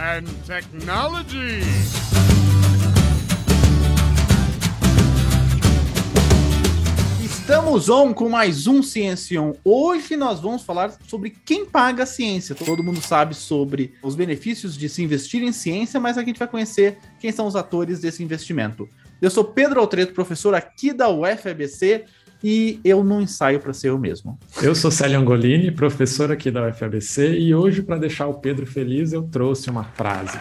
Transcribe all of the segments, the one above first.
and technology. Estamos on com mais um Ciencion. Hoje nós vamos falar sobre quem paga a ciência. Todo mundo sabe sobre os benefícios de se investir em ciência, mas aqui a gente vai conhecer quem são os atores desse investimento. Eu sou Pedro Altreto, professor aqui da UFABC, e eu não ensaio para ser eu mesmo. Eu sou Célio Angolini, professor aqui da UFABC, e hoje, para deixar o Pedro feliz, eu trouxe uma frase.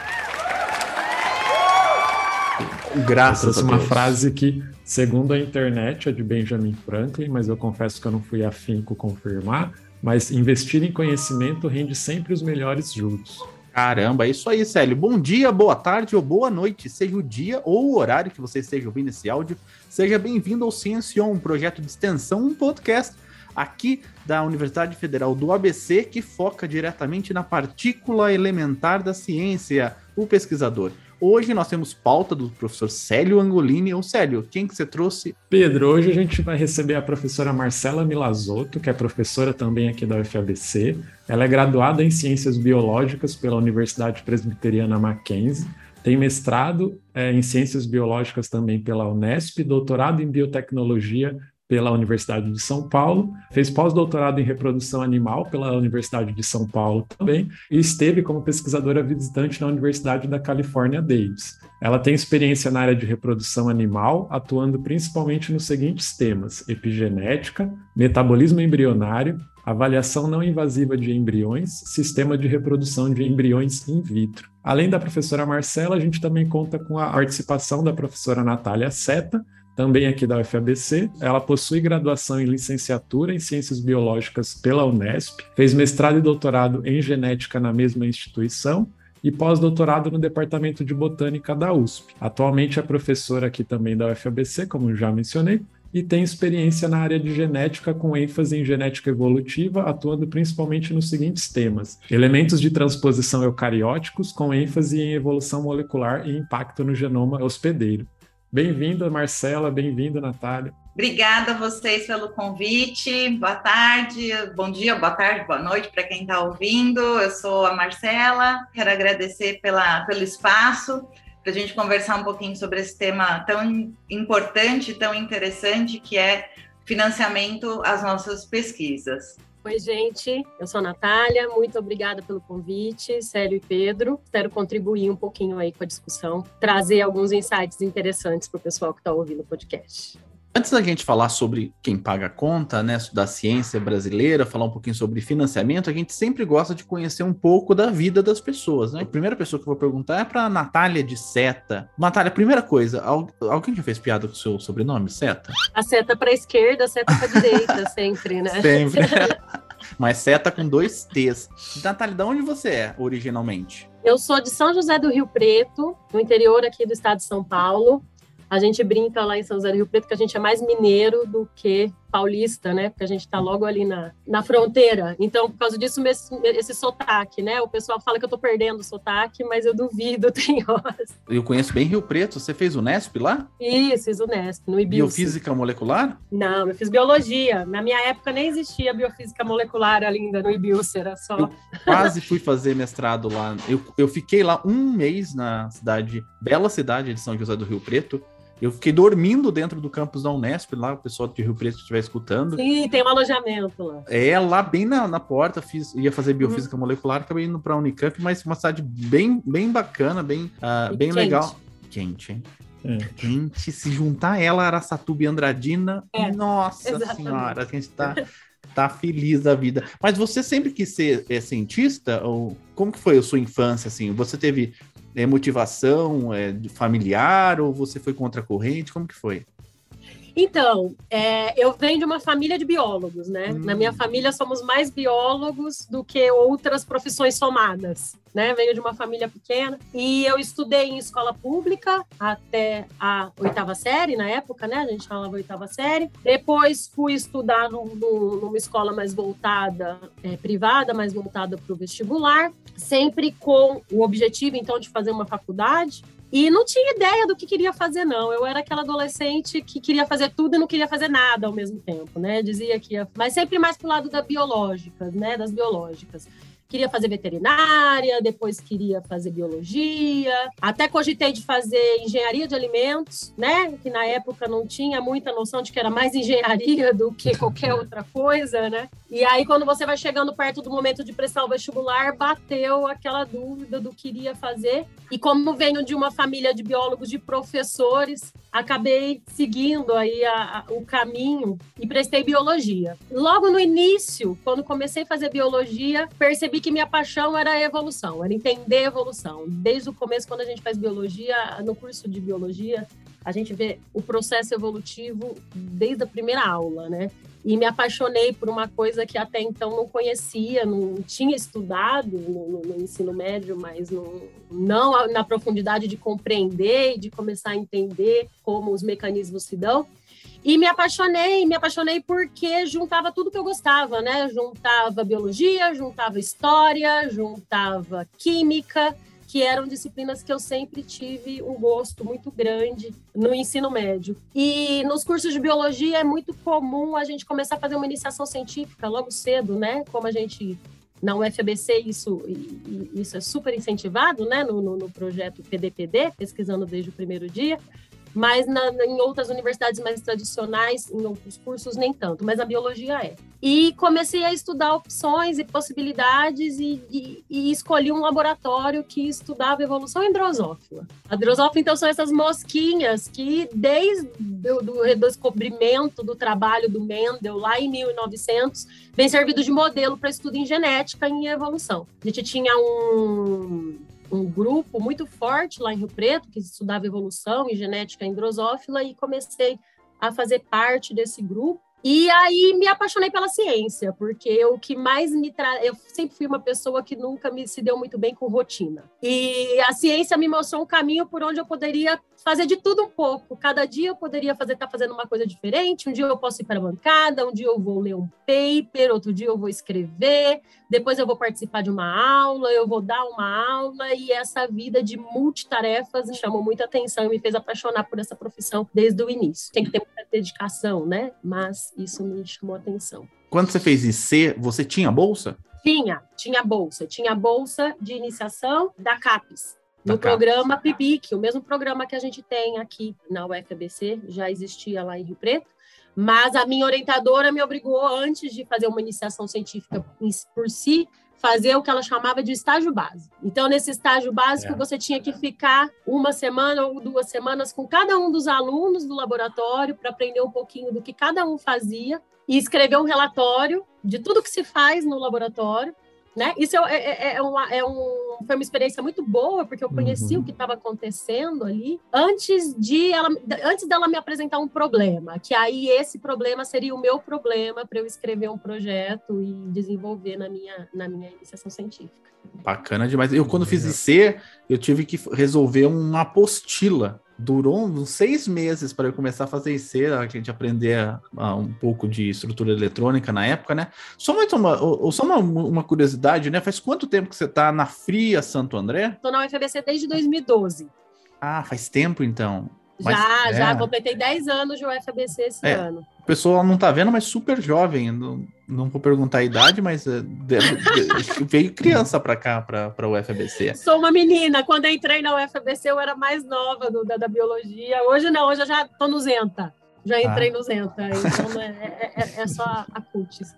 Graças eu trouxe a uma Deus. frase que, segundo a internet, é de Benjamin Franklin, mas eu confesso que eu não fui afinco confirmar. Mas investir em conhecimento rende sempre os melhores juros. Caramba, é isso aí, Célio. Bom dia, boa tarde ou boa noite, seja o dia ou o horário que você esteja ouvindo esse áudio. Seja bem-vindo ao Ciencion, um projeto de extensão, um podcast aqui da Universidade Federal do ABC que foca diretamente na partícula elementar da ciência, o pesquisador. Hoje nós temos pauta do professor Célio Angolini. Ô Célio, quem que você trouxe? Pedro, hoje a gente vai receber a professora Marcela Milazotto, que é professora também aqui da UFABC. Ela é graduada em Ciências Biológicas pela Universidade Presbiteriana Mackenzie, tem mestrado é, em Ciências Biológicas também pela Unesp, doutorado em Biotecnologia pela Universidade de São Paulo, fez pós-doutorado em reprodução animal pela Universidade de São Paulo também, e esteve como pesquisadora visitante na Universidade da Califórnia Davis. Ela tem experiência na área de reprodução animal, atuando principalmente nos seguintes temas: epigenética, metabolismo embrionário, avaliação não invasiva de embriões, sistema de reprodução de embriões in vitro. Além da professora Marcela, a gente também conta com a participação da professora Natália Seta, também aqui da UFABC. Ela possui graduação em licenciatura em Ciências Biológicas pela Unesp, fez mestrado e doutorado em genética na mesma instituição e pós-doutorado no Departamento de Botânica da USP. Atualmente é professora aqui também da UFABC, como já mencionei, e tem experiência na área de genética com ênfase em genética evolutiva, atuando principalmente nos seguintes temas: elementos de transposição eucarióticos com ênfase em evolução molecular e impacto no genoma hospedeiro. Bem-vinda, Marcela, bem-vinda, Natália. Obrigada a vocês pelo convite. Boa tarde, bom dia, boa tarde, boa noite para quem está ouvindo. Eu sou a Marcela, quero agradecer pela, pelo espaço para a gente conversar um pouquinho sobre esse tema tão importante, tão interessante, que é financiamento às nossas pesquisas. Oi, gente, eu sou a Natália, muito obrigada pelo convite, Célio e Pedro. Espero contribuir um pouquinho aí com a discussão, trazer alguns insights interessantes para o pessoal que está ouvindo o podcast. Antes da gente falar sobre quem paga a conta, né, da ciência brasileira, falar um pouquinho sobre financiamento, a gente sempre gosta de conhecer um pouco da vida das pessoas, né? A primeira pessoa que eu vou perguntar é para Natália de Seta. Natália, primeira coisa, alguém já fez piada com o seu sobrenome, Seta? A seta para a esquerda, a seta para a direita, sempre, né? Sempre. Mas Seta com dois T's. Natália, de onde você é originalmente? Eu sou de São José do Rio Preto, no interior aqui do estado de São Paulo. A gente brinca lá em São José do Rio Preto que a gente é mais mineiro do que paulista, né? Porque a gente está logo ali na, na fronteira. Então, por causa disso, esse, esse sotaque, né? O pessoal fala que eu tô perdendo o sotaque, mas eu duvido, tem horas. Eu conheço bem Rio Preto. Você fez o Nesp lá? Isso, fiz o Nesp, no IBIUS. Biofísica molecular? Não, eu fiz biologia. Na minha época nem existia biofísica molecular ainda no IBIUS, era só... Eu quase fui fazer mestrado lá. Eu, eu fiquei lá um mês na cidade, bela cidade de São José do Rio Preto. Eu fiquei dormindo dentro do campus da Unesp, lá o pessoal de Rio Preto estiver escutando. Sim, tem um alojamento lá. É, lá bem na, na porta, fiz, ia fazer biofísica uhum. molecular, acabei indo para a Unicamp, mas uma cidade bem, bem bacana, bem, uh, bem quente. legal. Quente, hein? É. Quente, se juntar ela, Araçatuba e Andradina, é, nossa exatamente. senhora, a gente tá, tá feliz da vida. Mas você sempre quis ser é, cientista? Ou como que foi a sua infância, assim? Você teve é, motivação é, familiar ou você foi contra a corrente? Como que foi? Então, é, eu venho de uma família de biólogos, né? Hum. Na minha família somos mais biólogos do que outras profissões somadas, né? Venho de uma família pequena e eu estudei em escola pública até a oitava série, na época, né? A gente falava oitava série. Depois fui estudar numa escola mais voltada, é, privada, mais voltada para o vestibular, sempre com o objetivo, então, de fazer uma faculdade. E não tinha ideia do que queria fazer, não. Eu era aquela adolescente que queria fazer tudo e não queria fazer nada ao mesmo tempo, né? Dizia que ia... Mas sempre mais pro lado da biológicas, né? Das biológicas. queria fazer veterinária, depois queria fazer biologia, até cogitei de fazer engenharia de alimentos, né? Que na época não tinha muita noção de que era mais engenharia do que qualquer outra coisa, né? E aí, quando você vai chegando perto do momento de prestar o vestibular, bateu aquela dúvida do que iria fazer. E como venho de uma família de biólogos, de professores, acabei seguindo aí a, a, o caminho e prestei biologia. Logo no início, quando comecei a fazer biologia, percebi que minha paixão era a evolução, era entender a evolução. Desde o começo, quando a gente faz biologia, no curso de biologia, a gente vê o processo evolutivo desde a primeira aula, né? E me apaixonei por uma coisa que até então não conhecia, não tinha estudado no, no ensino médio, mas não, não na profundidade de compreender e de começar a entender como os mecanismos se dão. E me apaixonei, me apaixonei porque juntava tudo que eu gostava, né? Juntava biologia, juntava história, juntava química, que eram disciplinas que eu sempre tive um gosto muito grande no ensino médio. E nos cursos de biologia é muito comum a gente começar a fazer uma iniciação científica logo cedo, né? Como a gente na UFBC isso, isso é super incentivado, né? No, no, no projeto PDPD, pesquisando desde o primeiro dia mas na, em outras universidades mais tradicionais, em outros cursos, nem tanto, mas a biologia é. E comecei a estudar opções e possibilidades e, e, e escolhi um laboratório que estudava evolução em drosófila. A drosófila, então, são essas mosquinhas que, desde do descobrimento do trabalho do Mendel, lá em 1900, vem servido de modelo para estudo em genética e em evolução. A gente tinha um um grupo muito forte lá em Rio Preto, que estudava evolução e genética em drosófila, e comecei a fazer parte desse grupo. E aí me apaixonei pela ciência, porque o que mais me traz. Eu sempre fui uma pessoa que nunca me se deu muito bem com rotina. E a ciência me mostrou um caminho por onde eu poderia fazer de tudo um pouco. Cada dia eu poderia fazer estar tá fazendo uma coisa diferente. Um dia eu posso ir para a bancada, um dia eu vou ler um paper, outro dia eu vou escrever, depois eu vou participar de uma aula, eu vou dar uma aula e essa vida de multitarefas me chamou muita atenção e me fez apaixonar por essa profissão desde o início. Tem que ter muita dedicação, né? Mas isso me chamou atenção. Quando você fez IC, você tinha bolsa? Tinha, tinha bolsa. Tinha bolsa de iniciação da CAPES no programa PIBIC, o mesmo programa que a gente tem aqui na UFABC, já existia lá em Rio Preto, mas a minha orientadora me obrigou, antes de fazer uma iniciação científica por si, fazer o que ela chamava de estágio básico. Então, nesse estágio básico, é. você tinha que ficar uma semana ou duas semanas com cada um dos alunos do laboratório para aprender um pouquinho do que cada um fazia e escrever um relatório de tudo que se faz no laboratório né? Isso é, é, é, é, uma, é um, foi uma experiência muito boa, porque eu conheci uhum. o que estava acontecendo ali antes de ela, antes dela me apresentar um problema, que aí esse problema seria o meu problema para eu escrever um projeto e desenvolver na minha, na minha iniciação científica. Bacana demais. Eu, quando fiz IC, eu tive que resolver uma apostila durou uns seis meses para eu começar a fazer IC, a gente aprender um pouco de estrutura eletrônica na época, né? Só mais uma, só uma, uma curiosidade, né? Faz quanto tempo que você está na Fria Santo André? Estou na UFBC desde 2012. Ah, faz tempo então. Mas, já, é... já, completei 10 anos de UFABC esse é, ano. O pessoal não tá vendo, mas super jovem. Não, não vou perguntar a idade, mas é, deve, veio criança para cá, para o UFABC. Sou uma menina. Quando eu entrei na UFABC, eu era mais nova do, da, da biologia. Hoje não, hoje eu já tô no Zenta. Já entrei ah. no Zenta. Então é, é, é, é só a CUTES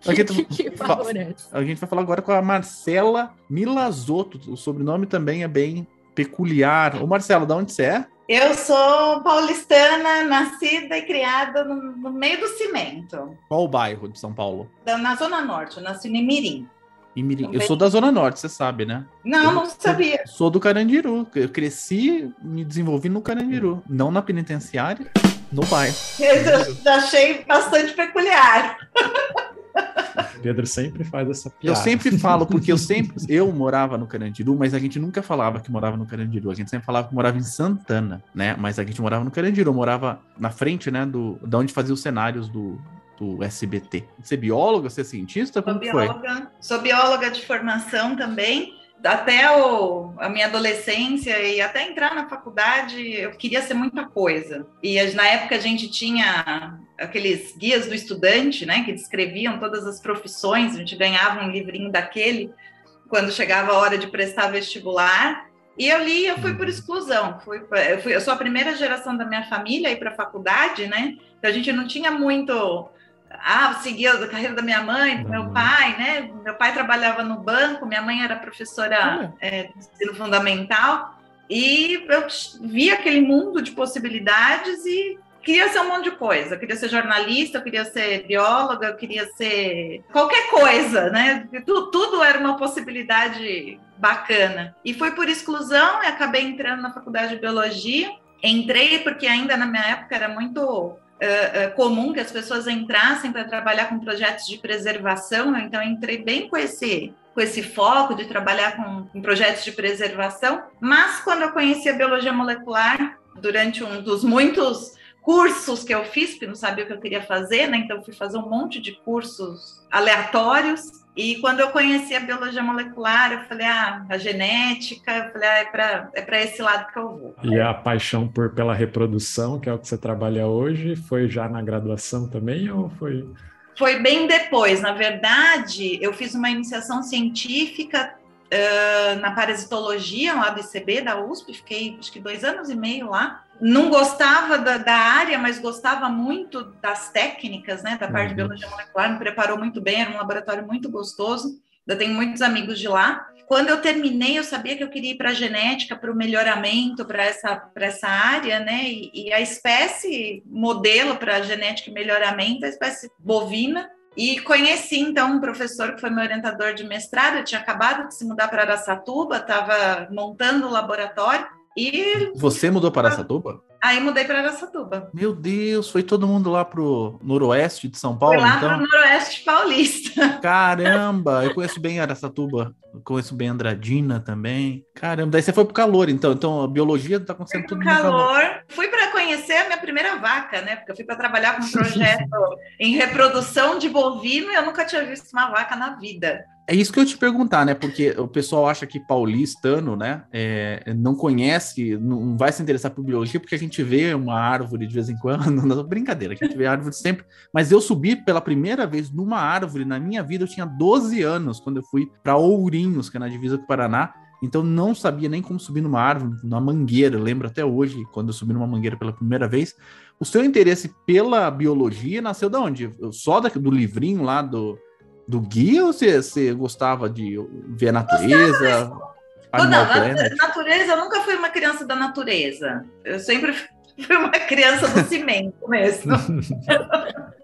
que, que, que, favorece. A gente vai falar agora com a Marcela Milazotto. O sobrenome também é bem peculiar. Ô, Marcela, de onde você é? Eu sou paulistana, nascida e criada no, no, meio do cimento. Qual o bairro de São Paulo? Na Zona Norte, eu nasci em Mirim. Em Mirim. Eu sou da Zona Norte, você sabe, né? Não, eu não sabia. Sou, sou do Carandiru. Eu cresci, me desenvolvi no Carandiru. Não na penitenciária, no bairro. Eu achei bastante peculiar. Pedro sempre faz essa piada. Eu sempre falo, porque eu sempre. Eu morava no Carandiru, mas a gente nunca falava que morava no Carandiru. A gente sempre falava que morava em Santana, né? Mas a gente morava no Carandiru, morava na frente, né? Do, da onde fazia os cenários do, do SBT. Você é bióloga, você é cientista? Como sou bióloga, foi? sou bióloga de formação também. Até o, a minha adolescência e até entrar na faculdade, eu queria ser muita coisa. E na época a gente tinha aqueles guias do estudante, né, que descreviam todas as profissões, a gente ganhava um livrinho daquele quando chegava a hora de prestar vestibular. E eu li, eu fui por uhum. exclusão. Fui, eu, fui, eu sou a primeira geração da minha família a ir para a faculdade, né? Então a gente não tinha muito ah, seguia a carreira da minha mãe, do meu uhum. pai, né? Meu pai trabalhava no banco, minha mãe era professora é, de ensino fundamental, e eu vi aquele mundo de possibilidades e queria ser um monte de coisa. Eu queria ser jornalista, eu queria ser bióloga, eu queria ser qualquer coisa, né? Tudo, tudo era uma possibilidade bacana. E foi por exclusão, e acabei entrando na faculdade de biologia. Entrei porque ainda na minha época era muito uh, comum que as pessoas entrassem para trabalhar com projetos de preservação, então entrei bem com esse com esse foco de trabalhar com, com projetos de preservação, mas quando eu conheci a biologia molecular, durante um dos muitos cursos que eu fiz, porque não sabia o que eu queria fazer, né? Então fui fazer um monte de cursos aleatórios e quando eu conheci a biologia molecular, eu falei, ah, a genética, eu falei, ah, é para é esse lado que eu vou. E a paixão por pela reprodução, que é o que você trabalha hoje, foi já na graduação também ou foi? Foi bem depois. Na verdade, eu fiz uma iniciação científica uh, na parasitologia lá do ICB, da USP, fiquei acho que dois anos e meio lá não gostava da, da, área, mas gostava muito das técnicas, né, da parte uhum. de biologia molecular, me preparou muito bem, era um laboratório muito gostoso, eu tenho muitos amigos de lá. Quando eu terminei, eu sabia que eu queria ir para a genética, para o melhoramento, para essa, essa área, né, e, e a espécie modelo para genética e melhoramento, a espécie bovina, e conheci então um professor que foi meu orientador de mestrado, eu tinha acabado de se mudar para Araçatuba, estava montando o laboratório, e. Você mudou para Araçatuba? Aí mudei para Araçatuba. Meu Deus, foi todo mundo lá pro noroeste de São Paulo? Foi lá então? pro noroeste paulista. Caramba, eu conheço bem Araçatuba, eu conheço bem Andradina também. Caramba, daí você foi pro calor, então. Então a biologia tá acontecendo tudo calor. no calor. Fui para conhecer a minha primeira vaca, né? Porque eu fui para trabalhar com um projeto em reprodução de bovino e eu nunca tinha visto uma vaca na vida. É isso que eu te perguntar, né? Porque o pessoal acha que paulistano, né, é, não conhece, não vai se interessar por biologia, porque a gente vê uma árvore de vez em quando. Não, brincadeira, a gente vê árvore sempre. Mas eu subi pela primeira vez numa árvore na minha vida, eu tinha 12 anos, quando eu fui para Ourinhos, que é na divisa com o Paraná. Então não sabia nem como subir numa árvore, numa mangueira. Eu lembro até hoje, quando eu subi numa mangueira pela primeira vez. O seu interesse pela biologia nasceu da onde? Só da, do livrinho lá do do guia ou você, você gostava de ver a natureza? Não, natureza, eu nunca fui uma criança da natureza. Eu sempre fui uma criança do cimento mesmo.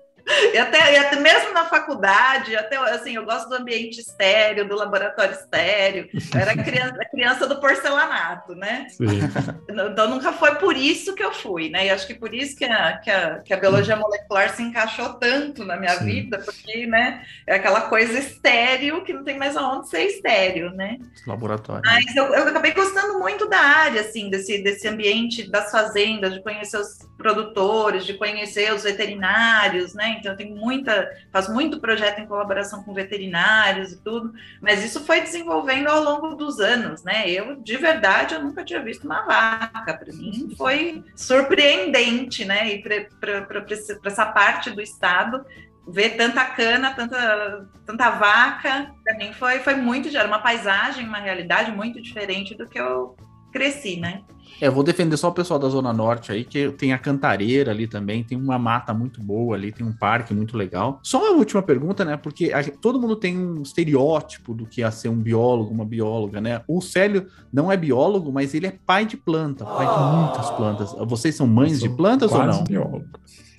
E até, e até mesmo na faculdade, até assim, eu gosto do ambiente estéreo, do laboratório estéreo. Eu era criança, criança do porcelanato, né? Sim. Então nunca foi por isso que eu fui, né? E acho que por isso que a, que a, que a biologia molecular se encaixou tanto na minha Sim. vida, porque né, é aquela coisa estéreo que não tem mais aonde ser estéreo, né? Laboratório. Mas eu, eu acabei gostando muito da área, assim, desse, desse ambiente das fazendas, de conhecer os produtores, de conhecer os veterinários, né? Então tenho muita, faço muito projeto em colaboração com veterinários e tudo, mas isso foi desenvolvendo ao longo dos anos, né? Eu, de verdade, eu nunca tinha visto uma vaca, para mim foi surpreendente, né? E para essa parte do estado, ver tanta cana, tanta, tanta vaca, para mim foi, foi muito, era uma paisagem, uma realidade muito diferente do que eu cresci, né? É, vou defender só o pessoal da Zona Norte aí, que tem a Cantareira ali também, tem uma mata muito boa ali, tem um parque muito legal. Só uma última pergunta, né? Porque a, todo mundo tem um estereótipo do que é ser um biólogo, uma bióloga, né? O Célio não é biólogo, mas ele é pai de planta, pai de muitas plantas. Vocês são mães de plantas ou não? Biólogo.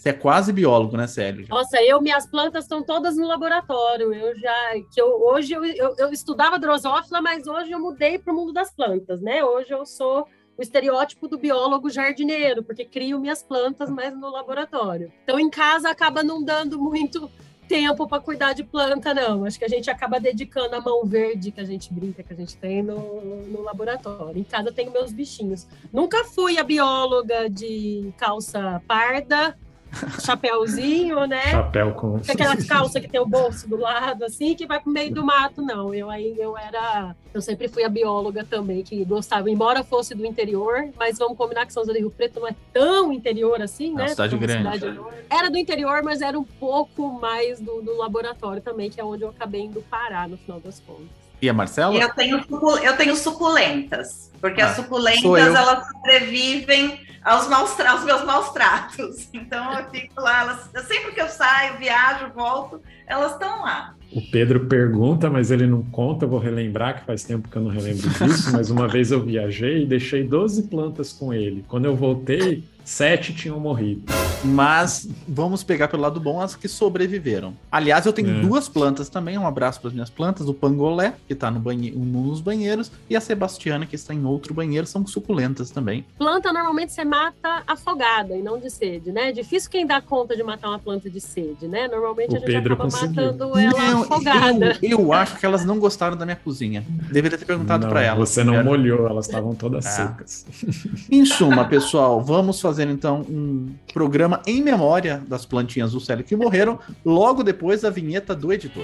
Você é quase biólogo, né, Célio? Nossa, eu, minhas plantas estão todas no laboratório. Eu já, que eu, hoje eu, eu, eu estudava drosófila, mas hoje eu mudei para o mundo das plantas, né? Hoje eu sou o estereótipo do biólogo jardineiro, porque crio minhas plantas, mas no laboratório. Então, em casa, acaba não dando muito tempo para cuidar de planta, não. Acho que a gente acaba dedicando a mão verde que a gente brinca, que a gente tem no, no laboratório. Em casa, tenho meus bichinhos. Nunca fui a bióloga de calça parda, chapéuzinho, né? Chapéu com. Aquela calça que tem o bolso do lado, assim, que vai pro meio do mato, não. Eu aí eu era. Eu sempre fui a bióloga também, que gostava, embora fosse do interior, mas vamos combinar que São José do Rio Preto não é tão interior assim, é né? Cidade grande. Cidade era do interior, mas era um pouco mais do, do laboratório também, que é onde eu acabei indo parar no final das contas. E a Marcela? Eu tenho, eu tenho suculentas, porque ah, as suculentas elas sobrevivem aos, maus, aos meus maus tratos. Então eu fico lá, elas, sempre que eu saio, viajo, volto, elas estão lá. O Pedro pergunta, mas ele não conta, eu vou relembrar, que faz tempo que eu não relembro disso, mas uma vez eu viajei e deixei 12 plantas com ele. Quando eu voltei, sete tinham morrido. Mas vamos pegar pelo lado bom as que sobreviveram. Aliás, eu tenho é. duas plantas também. Um abraço para as minhas plantas: o pangolé, que está no banhe nos banheiros, e a sebastiana, que está em outro banheiro. São suculentas também. Planta normalmente você mata afogada e não de sede, né? É difícil quem dá conta de matar uma planta de sede, né? Normalmente o a gente Pedro acaba conseguiu. matando ela não, afogada. Eu, eu, acho que elas não gostaram da minha cozinha. Deveria ter perguntado para elas. Você não molhou, elas estavam todas ah. secas. Em suma, pessoal, vamos fazer fazer então um programa em memória das plantinhas do Célio que morreram, logo depois da vinheta do editor.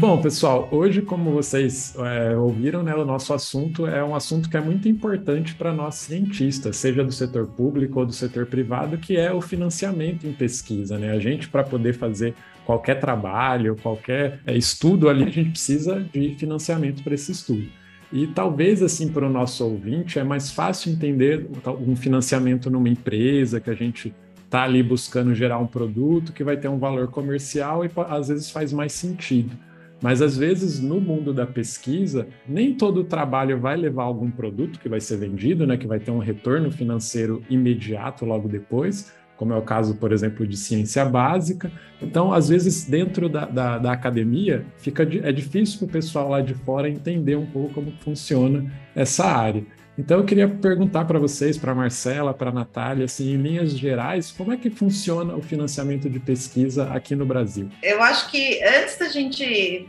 Bom, pessoal, hoje, como vocês é, ouviram, né, o nosso assunto é um assunto que é muito importante para nós cientistas, seja do setor público ou do setor privado, que é o financiamento em pesquisa. Né? A gente, para poder fazer qualquer trabalho, qualquer é, estudo ali, a gente precisa de financiamento para esse estudo. E talvez, assim, para o nosso ouvinte, é mais fácil entender um financiamento numa empresa que a gente está ali buscando gerar um produto que vai ter um valor comercial e às vezes faz mais sentido. Mas às vezes no mundo da pesquisa, nem todo trabalho vai levar algum produto que vai ser vendido, né, que vai ter um retorno financeiro imediato logo depois, como é o caso, por exemplo, de ciência básica. Então, às vezes, dentro da, da, da academia, fica, é difícil para o pessoal lá de fora entender um pouco como funciona essa área. Então eu queria perguntar para vocês, para a Marcela, para a Natália, assim, em linhas gerais, como é que funciona o financiamento de pesquisa aqui no Brasil? Eu acho que antes da gente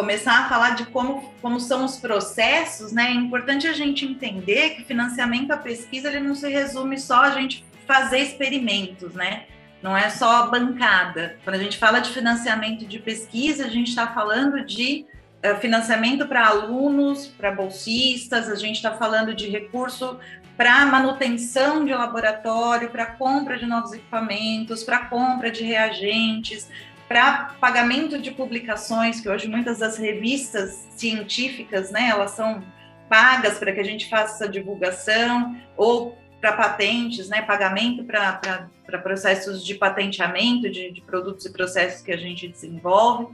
começar a falar de como, como são os processos, né, é importante a gente entender que financiamento à pesquisa ele não se resume só a gente fazer experimentos, né? Não é só bancada. Quando a gente fala de financiamento de pesquisa, a gente está falando de é, financiamento para alunos, para bolsistas, a gente está falando de recurso para manutenção de laboratório, para compra de novos equipamentos, para compra de reagentes, para pagamento de publicações, que hoje muitas das revistas científicas, né, elas são pagas para que a gente faça divulgação, ou para patentes, né, pagamento para processos de patenteamento de, de produtos e processos que a gente desenvolve.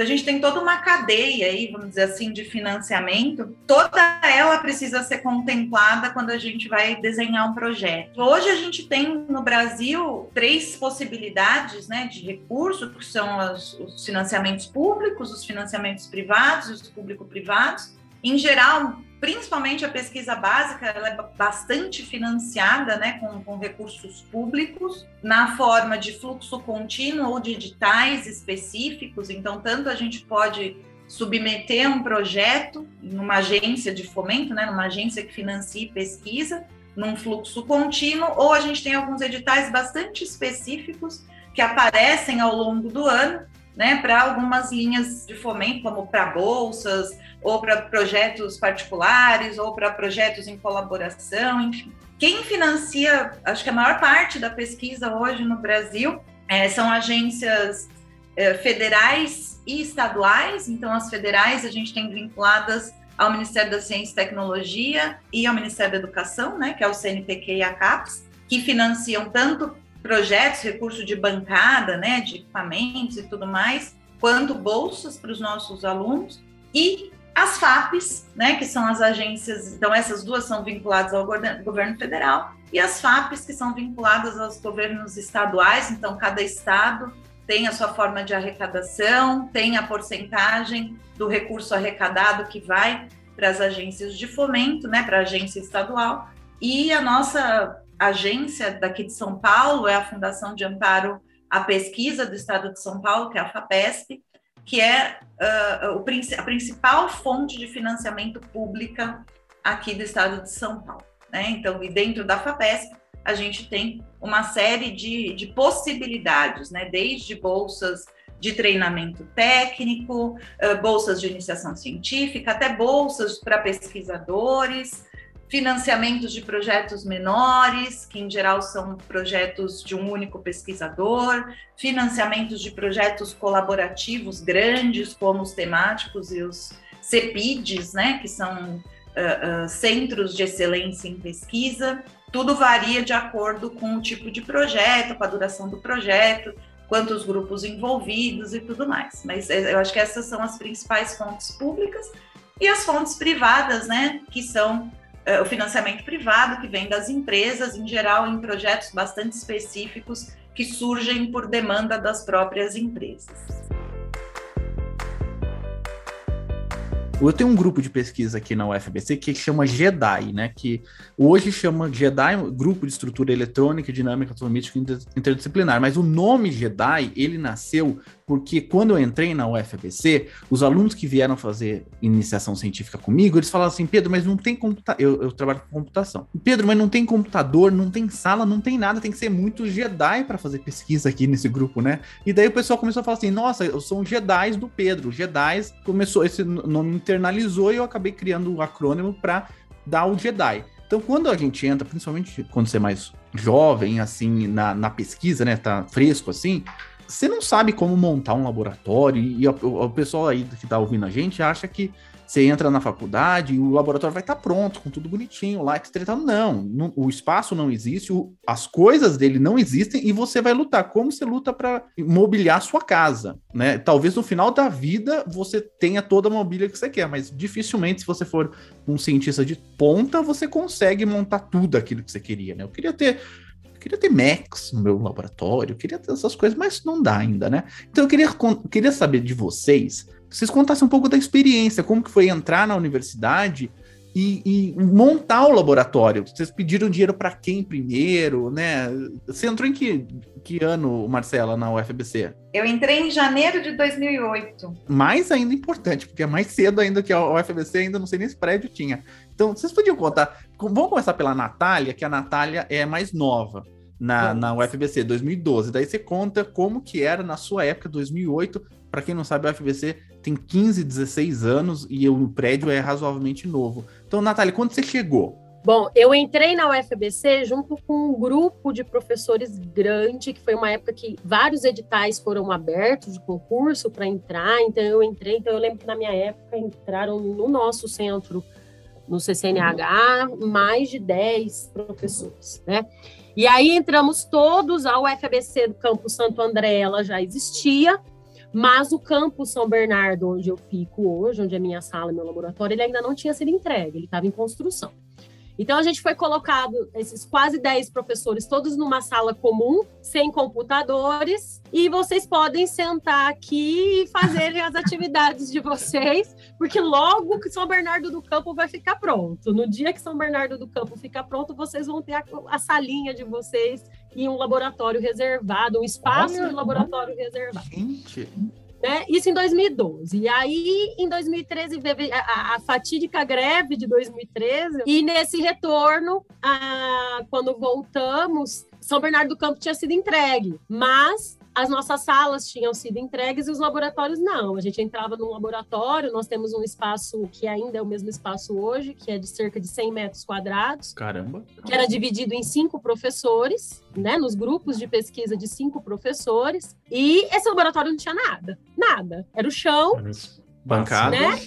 A gente tem toda uma cadeia aí, vamos dizer assim, de financiamento, toda ela precisa ser contemplada quando a gente vai desenhar um projeto. Hoje a gente tem no Brasil três possibilidades né, de recurso, que são os, os financiamentos públicos, os financiamentos privados os público-privados. Em geral, principalmente a pesquisa básica, ela é bastante financiada né, com, com, recursos públicos, na forma de fluxo contínuo ou de editais específicos. Então, tanto a gente pode submeter um projeto numa agência de fomento, né, numa agência que financie pesquisa, num fluxo contínuo, ou a gente tem alguns editais bastante específicos que aparecem ao longo do ano, né, para algumas linhas de fomento, como para bolsas, ou para projetos particulares, ou para projetos em colaboração, enfim. Quem financia, acho que a maior parte da pesquisa hoje no Brasil é, são agências é, federais e estaduais. Então, as federais a gente tem vinculadas ao Ministério da Ciência e Tecnologia e ao Ministério da Educação, né, que é o CNPq e a CAPES, que financiam tanto projetos, recurso de bancada, né, de equipamentos e tudo mais, quanto bolsas para os nossos alunos. E as FAPs, né, que são as agências, então essas duas são vinculadas ao governo federal, e as FAPs, que são vinculadas aos governos estaduais, então cada estado tem a sua forma de arrecadação, tem a porcentagem do recurso arrecadado que vai para as agências de fomento, né, para a agência estadual, e a nossa agência daqui de São Paulo é a Fundação de Amparo à Pesquisa do Estado de São Paulo, que é a FAPESP, que é uh, o, a principal fonte de financiamento pública aqui do estado de São Paulo. Né? Então, e dentro da FAPESP, a gente tem uma série de, de possibilidades, né? desde bolsas de treinamento técnico, bolsas de iniciação científica, até bolsas para pesquisadores, financiamentos de projetos menores, que em geral são projetos de um único pesquisador, financiamentos de projetos colaborativos grandes, como os temáticos e os CEPIDs, né, que são uh, uh, centros de excelência em pesquisa. Tudo varia de acordo com o tipo de projeto, com a duração do projeto, quantos grupos envolvidos e tudo mais. Mas eh, eu acho que essas são as principais fontes públicas e as fontes privadas, né, que são o financiamento privado, que vem das empresas, em geral, em projetos bastante específicos que surgem por demanda das próprias empresas. Eu tenho um grupo de pesquisa aqui na UFBC que chama GEDAI, né? Que hoje chama GEDAI, Grupo de Estrutura Eletrônica, Dinâmica Autonomística Interdisciplinar. Mas o nome GEDAI, ele nasceu porque quando eu entrei na UFBC, os alunos que vieram fazer iniciação científica comigo, eles falavam assim, Pedro, mas não tem computador, eu, eu, trabalho com computação. Pedro, mas não tem computador, não tem sala, não tem nada, tem que ser muito Jedi para fazer pesquisa aqui nesse grupo, né? E daí o pessoal começou a falar assim, nossa, eu sou um Jedi do Pedro. Jedi começou, esse nome internalizou e eu acabei criando o um acrônimo para dar o Jedi. Então, quando a gente entra, principalmente quando você é mais jovem, assim, na, na pesquisa, né, tá fresco assim, você não sabe como montar um laboratório, e o, o pessoal aí que está ouvindo a gente acha que você entra na faculdade e o laboratório vai estar tá pronto, com tudo bonitinho lá, etc. Não, não, o espaço não existe, o, as coisas dele não existem e você vai lutar. Como você luta para mobiliar sua casa, né? Talvez no final da vida você tenha toda a mobília que você quer, mas dificilmente, se você for um cientista de ponta, você consegue montar tudo aquilo que você queria, né? Eu queria ter queria ter Macs no meu laboratório, queria ter essas coisas, mas não dá ainda, né? Então eu queria, queria saber de vocês, vocês contassem um pouco da experiência, como que foi entrar na universidade e, e montar o laboratório. Vocês pediram dinheiro para quem primeiro, né? Você entrou em que, que ano, Marcela, na UFBC? Eu entrei em janeiro de 2008. Mais ainda importante, porque é mais cedo ainda que a UFBC, ainda não sei nem se prédio tinha. Então, vocês podiam contar. Vamos começar pela Natália, que a Natália é mais nova na, na UFBC, 2012. Daí você conta como que era na sua época, 2008. Para quem não sabe, a UFBC tem 15, 16 anos e o prédio é razoavelmente novo. Então, Natália, quando você chegou? Bom, eu entrei na UFBC junto com um grupo de professores grande, que foi uma época que vários editais foram abertos de concurso para entrar, então eu entrei, então eu lembro que na minha época entraram no nosso centro no CCNH, mais de 10 professores, né? E aí entramos todos, a UFABC do Campo Santo André, ela já existia, mas o Campo São Bernardo, onde eu fico hoje, onde é minha sala, meu laboratório, ele ainda não tinha sido entregue, ele estava em construção. Então, a gente foi colocado, esses quase 10 professores, todos numa sala comum, sem computadores, e vocês podem sentar aqui e fazer as atividades de vocês, porque logo que São Bernardo do Campo vai ficar pronto. No dia que São Bernardo do Campo ficar pronto, vocês vão ter a, a salinha de vocês e um laboratório reservado, um espaço Olha, de laboratório reservado. Gente. Né? Isso em 2012. E aí, em 2013, teve a, a, fatídica greve de 2013. E nesse retorno, a, quando voltamos, São Bernardo do Campo tinha sido entregue. Mas as nossas salas tinham sido entregues e os laboratórios não. A gente entrava num laboratório, nós temos um espaço que ainda é o mesmo espaço hoje, que é de cerca de 100 metros quadrados. Caramba! Que era dividido em cinco professores, né? Nos grupos de pesquisa de cinco professores. E esse laboratório não tinha nada. Nada. Era o chão. Bancada. Né?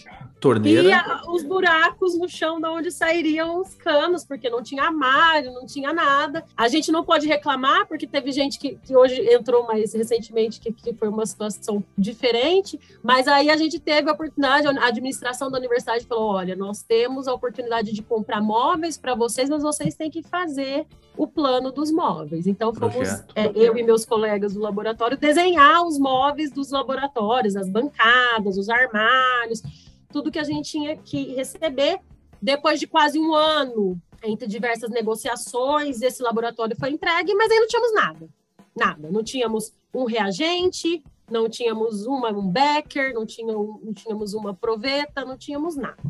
torneira. E a, os buracos no chão de onde sairiam os canos, porque não tinha armário, não tinha nada. A gente não pode reclamar, porque teve gente que, que hoje entrou mais recentemente, que, que foi uma situação diferente, mas aí a gente teve a oportunidade, a administração da universidade falou: olha, nós temos a oportunidade de comprar móveis para vocês, mas vocês têm que fazer o plano dos móveis. Então, fomos é, eu e meus colegas do laboratório desenhar os móveis dos laboratórios, as bancadas, os armários tudo que a gente tinha que receber. Depois de quase um ano, entre diversas negociações, esse laboratório foi entregue, mas aí não tínhamos nada. Nada. Não tínhamos um reagente, não tínhamos uma um Becker, não, tinha, não tínhamos uma Proveta, não tínhamos nada.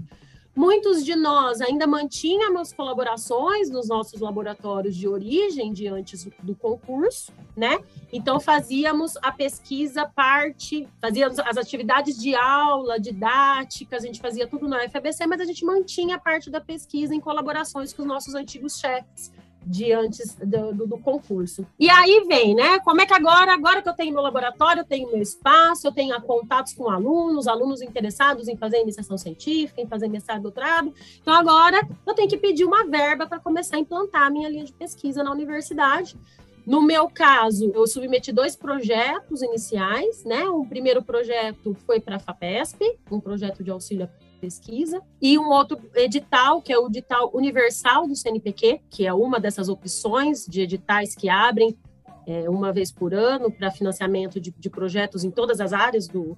Muitos de nós ainda mantínhamos colaborações nos nossos laboratórios de origem de antes do concurso, né? Então fazíamos a pesquisa parte, fazíamos as atividades de aula, didáticas, a gente fazia tudo na FABC, mas a gente mantinha parte da pesquisa em colaborações com os nossos antigos chefes de antes do, do, do, concurso. E aí vem, né? Como é que agora, agora que eu tenho meu laboratório, eu tenho meu espaço, eu tenho contatos com alunos, alunos interessados em fazer iniciação científica, em fazer mestrado, doutorado. Então agora eu tenho que pedir uma verba para começar a implantar a minha linha de pesquisa na universidade. No meu caso, eu submeti dois projetos iniciais, né? Um primeiro projeto foi para a FAPESP, um projeto de auxílio pesquisa, e um outro edital, que é o edital universal do CNPq, que é uma dessas opções de editais que abrem é, uma vez por ano para financiamento de, de, projetos em todas as áreas do,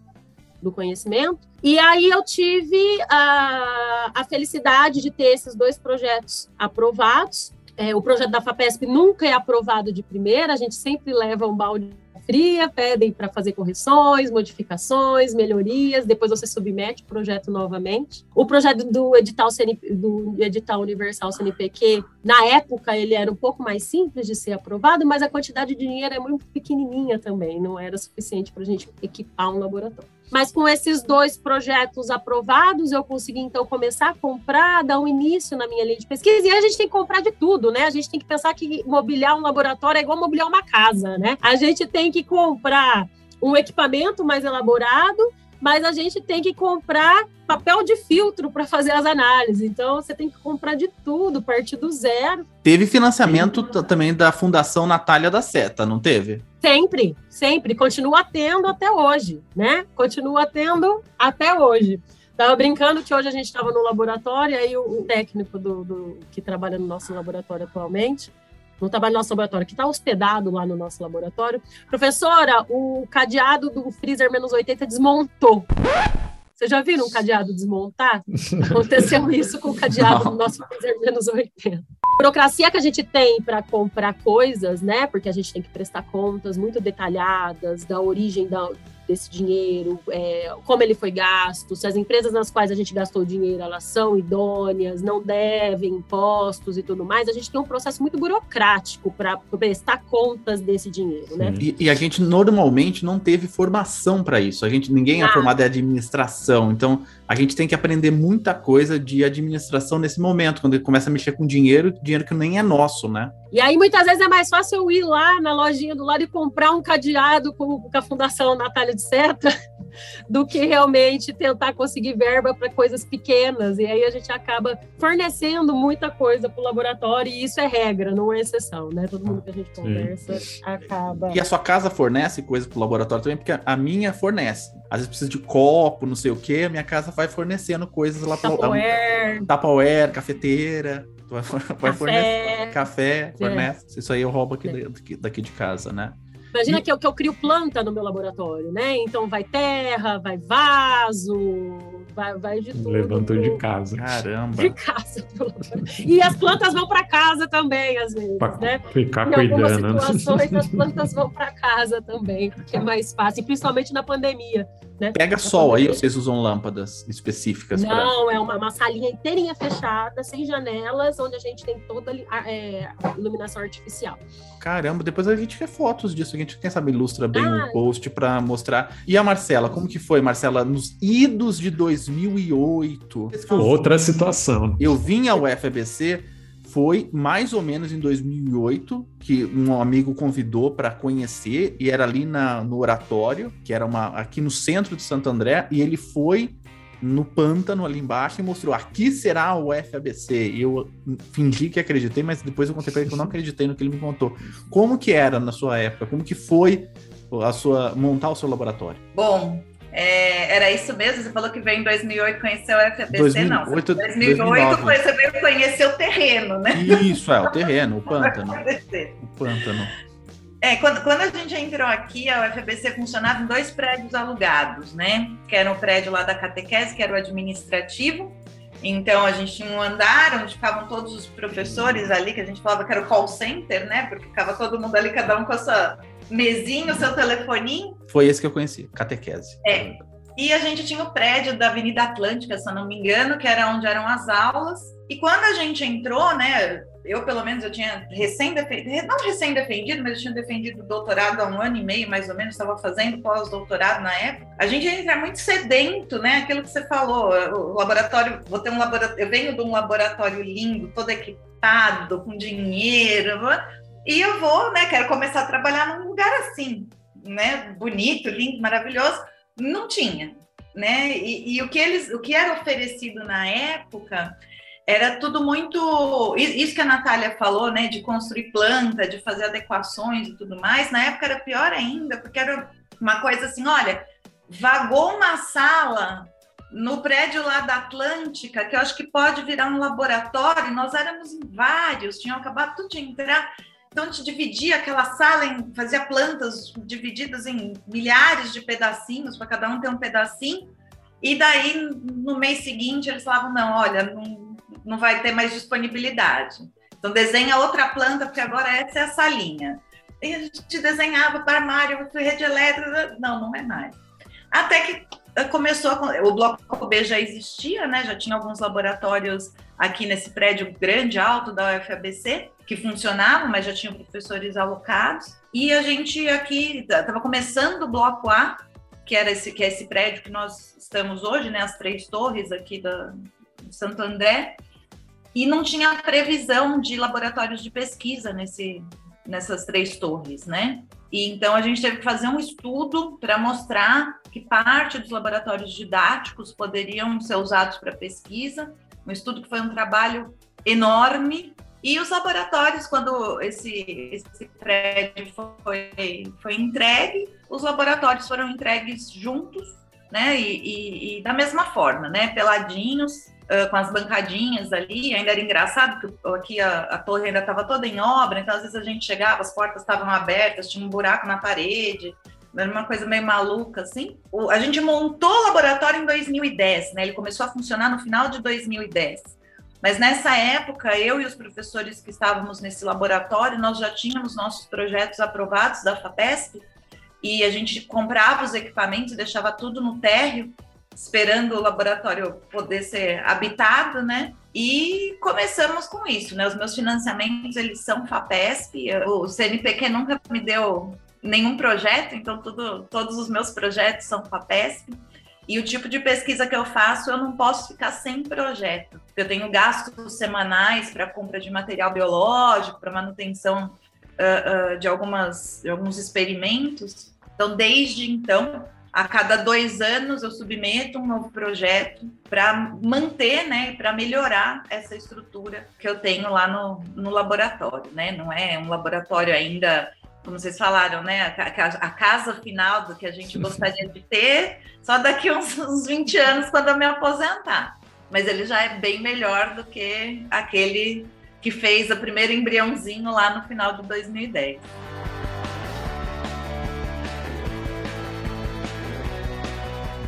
do conhecimento. E aí eu tive a, a felicidade de ter esses dois projetos aprovados. É, o projeto da FAPESP nunca é aprovado de primeira, a gente sempre leva um balde fria, pedem para fazer correções, modificações, melhorias, depois você submete o projeto novamente. O projeto do edital, CNP, do edital Universal CNPq, na época, ele era um pouco mais simples de ser aprovado, mas a quantidade de dinheiro é muito pequenininha também, não era suficiente para a gente equipar um laboratório. Mas com esses dois projetos aprovados, eu consegui então começar a comprar, dar um início na minha linha de pesquisa. E a gente tem que comprar de tudo, né? A gente tem que pensar que mobiliar um laboratório é igual mobiliar uma casa, né? A gente tem que comprar um equipamento mais elaborado, mas a gente tem que comprar papel de filtro para fazer as análises. Então, você tem que comprar de tudo, partir do zero. Teve financiamento também da Fundação Natália da Seta, não teve? Sempre, sempre. Continua tendo até hoje, né? Continua tendo até hoje. Tava brincando que hoje a gente estava no laboratório, aí o, o técnico do, do, que trabalha no nosso laboratório atualmente, não trabalha no nosso laboratório, que está hospedado lá no nosso laboratório. Professora, o cadeado do freezer menos 80 desmontou. Você já viu um cadeado desmontar? Aconteceu isso com o cadeado Não. do nosso freezer menos 80. A burocracia que a gente tem para comprar coisas, né? Porque a gente tem que prestar contas muito detalhadas da origem da, desse dinheiro, é, como ele foi gasto, se as empresas nas quais a gente gastou dinheiro elas são idôneas, não devem impostos e tudo mais, a gente tem um processo muito burocrático para prestar contas desse dinheiro, né? E, e, a gente normalmente não teve formação para isso. A gente ninguém é ah. formado em administração, então a gente tem que aprender muita coisa de administração nesse momento, quando ele começa a mexer com dinheiro, dinheiro que nem é nosso, né? E aí muitas vezes é mais fácil eu ir lá na lojinha do lado e comprar um cadeado com, com a Fundação Natália Seta do que realmente tentar conseguir verba para coisas pequenas. E aí a gente acaba fornecendo muita coisa para o laboratório, e isso é regra, não é exceção, né? Todo mundo que a gente conversa Sim. acaba. E a sua casa fornece coisa para o laboratório também, porque a minha fornece. Às vezes precisa de copo, não sei o quê, a minha casa vai fornecendo coisas lá para Tupperware. Tupperware, cafeteira. Vai, vai café. fornecer café, fornece. Isso aí eu roubo aqui, daqui, daqui de casa, né? Imagina que eu, que eu crio planta no meu laboratório, né? Então vai terra, vai vaso, vai, vai de tudo. Levantou de casa. Caramba. De casa. E as plantas vão para casa também, às vezes, pra né? Ficar em cuidando. Em algumas situações, as plantas vão para casa também, porque é mais fácil, principalmente na pandemia. Né? Pega sol aí, vocês usam lâmpadas específicas? Não, pra... é uma, uma salinha inteirinha fechada, sem janelas, onde a gente tem toda a é, iluminação artificial. Caramba, depois a gente quer fotos disso, a gente, quem sabe, ilustra bem ah, o post para mostrar. E a Marcela, como que foi, Marcela, nos idos de 2008? Outra situação. Eu vim ao FBC foi mais ou menos em 2008 que um amigo convidou para conhecer e era ali na, no oratório, que era uma aqui no centro de Santo André, e ele foi no pântano ali embaixo e mostrou aqui será o FABC. E eu fingi que acreditei, mas depois eu contei para ele que eu não acreditei no que ele me contou. Como que era na sua época? Como que foi a sua montar o seu laboratório? Bom, é, era isso mesmo? Você falou que veio em 2008 conhecer o FABC? 2008, não. 2008 você veio conhecer o terreno, né? Isso, é, o terreno, o pântano. o pântano. É, quando, quando a gente entrou aqui, a UFABC funcionava em dois prédios alugados, né? Que era o prédio lá da catequese, que era o administrativo. Então, a gente tinha um andar onde ficavam todos os professores ali, que a gente falava que era o call center, né? Porque ficava todo mundo ali, cada um com a sua mesinho, seu telefoninho. Foi esse que eu conheci, catequese. É. E a gente tinha o prédio da Avenida Atlântica, se eu não me engano, que era onde eram as aulas. E quando a gente entrou, né, eu pelo menos eu tinha recém defendido, não recém defendido, mas eu tinha defendido doutorado há um ano e meio, mais ou menos, estava fazendo pós-doutorado na época. A gente entra muito sedento, né? Aquilo que você falou, o laboratório, vou ter um laboratório, eu venho de um laboratório lindo, todo equipado, com dinheiro, e eu vou, né? Quero começar a trabalhar num lugar assim, né? Bonito, lindo, maravilhoso. Não tinha, né? E, e o que eles, o que era oferecido na época era tudo muito. Isso que a Natália falou, né? De construir planta, de fazer adequações e tudo mais. Na época era pior ainda, porque era uma coisa assim: olha, vagou uma sala no prédio lá da Atlântica, que eu acho que pode virar um laboratório. Nós éramos em vários, tinham acabado tudo de entrar. Então, gente dividia aquela sala, em, fazia plantas divididas em milhares de pedacinhos, para cada um ter um pedacinho. E daí, no mês seguinte, eles falavam: não, olha, não, não vai ter mais disponibilidade. Então, desenha outra planta, porque agora essa é a salinha. E a gente desenhava para armário, rede elétrica. Não, não é mais. Até que eh, começou a, o bloco B já existia, né? Já tinha alguns laboratórios aqui nesse prédio grande, alto da UFABC, que funcionavam, mas já tinham professores alocados. E a gente aqui estava começando o bloco A, que era esse que é esse prédio que nós estamos hoje, né, as três torres aqui da Santo André, e não tinha previsão de laboratórios de pesquisa nesse nessas três torres, né? E então a gente teve que fazer um estudo para mostrar que parte dos laboratórios didáticos poderiam ser usados para pesquisa. Um estudo que foi um trabalho enorme e os laboratórios, quando esse, esse prédio foi, foi entregue, os laboratórios foram entregues juntos, né? E, e, e da mesma forma, né? Peladinhos, uh, com as bancadinhas ali. Ainda era engraçado, porque aqui a, a torre ainda estava toda em obra, então às vezes a gente chegava, as portas estavam abertas, tinha um buraco na parede. Era uma coisa meio maluca, assim. O, a gente montou o laboratório em 2010, né? Ele começou a funcionar no final de 2010. Mas nessa época, eu e os professores que estávamos nesse laboratório, nós já tínhamos nossos projetos aprovados da FAPESP e a gente comprava os equipamentos deixava tudo no térreo, esperando o laboratório poder ser habitado, né? E começamos com isso, né? Os meus financiamentos, eles são FAPESP, o CNPq nunca me deu nenhum projeto, então tudo, todos os meus projetos são FAPESP. E o tipo de pesquisa que eu faço, eu não posso ficar sem projeto. Eu tenho gastos semanais para compra de material biológico, para manutenção uh, uh, de, algumas, de alguns experimentos. Então, desde então, a cada dois anos eu submeto um novo projeto para manter, né, para melhorar essa estrutura que eu tenho lá no, no laboratório, né? Não é um laboratório ainda como vocês falaram, né? A, casa final do que a gente gostaria de ter, só daqui uns, uns 20 anos, quando eu me aposentar. Mas ele já é bem melhor do que aquele que fez o primeiro embriãozinho lá no final de 2010.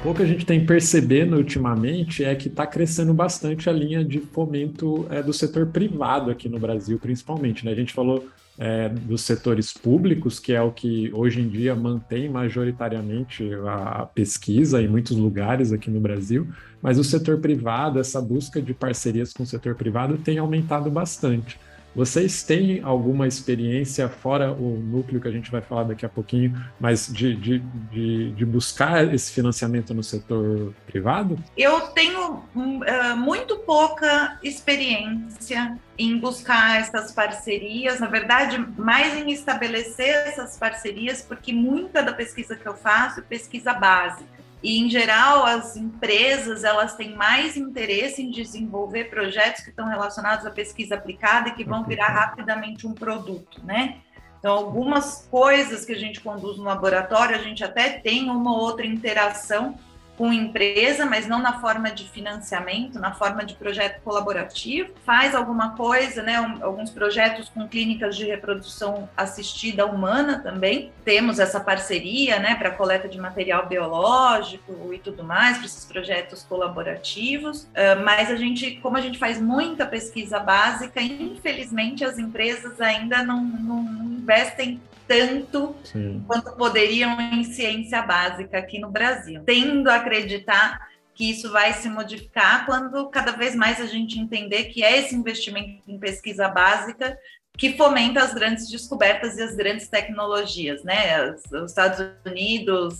O que a gente tem percebendo ultimamente é que está crescendo bastante a linha de fomento é, do setor privado aqui no Brasil, principalmente. Né? A gente falou é, dos setores públicos, que é o que hoje em dia mantém majoritariamente a pesquisa em muitos lugares aqui no Brasil, mas o setor privado, essa busca de parcerias com o setor privado tem aumentado bastante. Vocês têm alguma experiência, fora o núcleo que a gente vai falar daqui a pouquinho, mas de, de, de, de buscar esse financiamento no setor privado? Eu tenho uh, muito pouca experiência em buscar essas parcerias, na verdade, mais em estabelecer essas parcerias, porque muita da pesquisa que eu faço é pesquisa básica. E, em geral, as empresas elas têm mais interesse em desenvolver projetos que estão relacionados à pesquisa aplicada e que vão virar rapidamente um produto, né? Então, algumas coisas que a gente conduz no laboratório, a gente até tem uma outra interação com empresa, mas não na forma de financiamento, na forma de projeto colaborativo. Faz alguma coisa, né? Um, alguns projetos com clínicas de reprodução assistida humana também. Temos essa parceria, né, para coleta de material biológico e tudo mais, para esses projetos colaborativos. Uh, mas a gente, como a gente faz muita pesquisa básica, infelizmente as empresas ainda não, não investem tanto Sim. quanto poderiam em ciência básica aqui no Brasil. Tendo a acreditar que isso vai se modificar quando cada vez mais a gente entender que é esse investimento em pesquisa básica que fomenta as grandes descobertas e as grandes tecnologias, né? Os Estados Unidos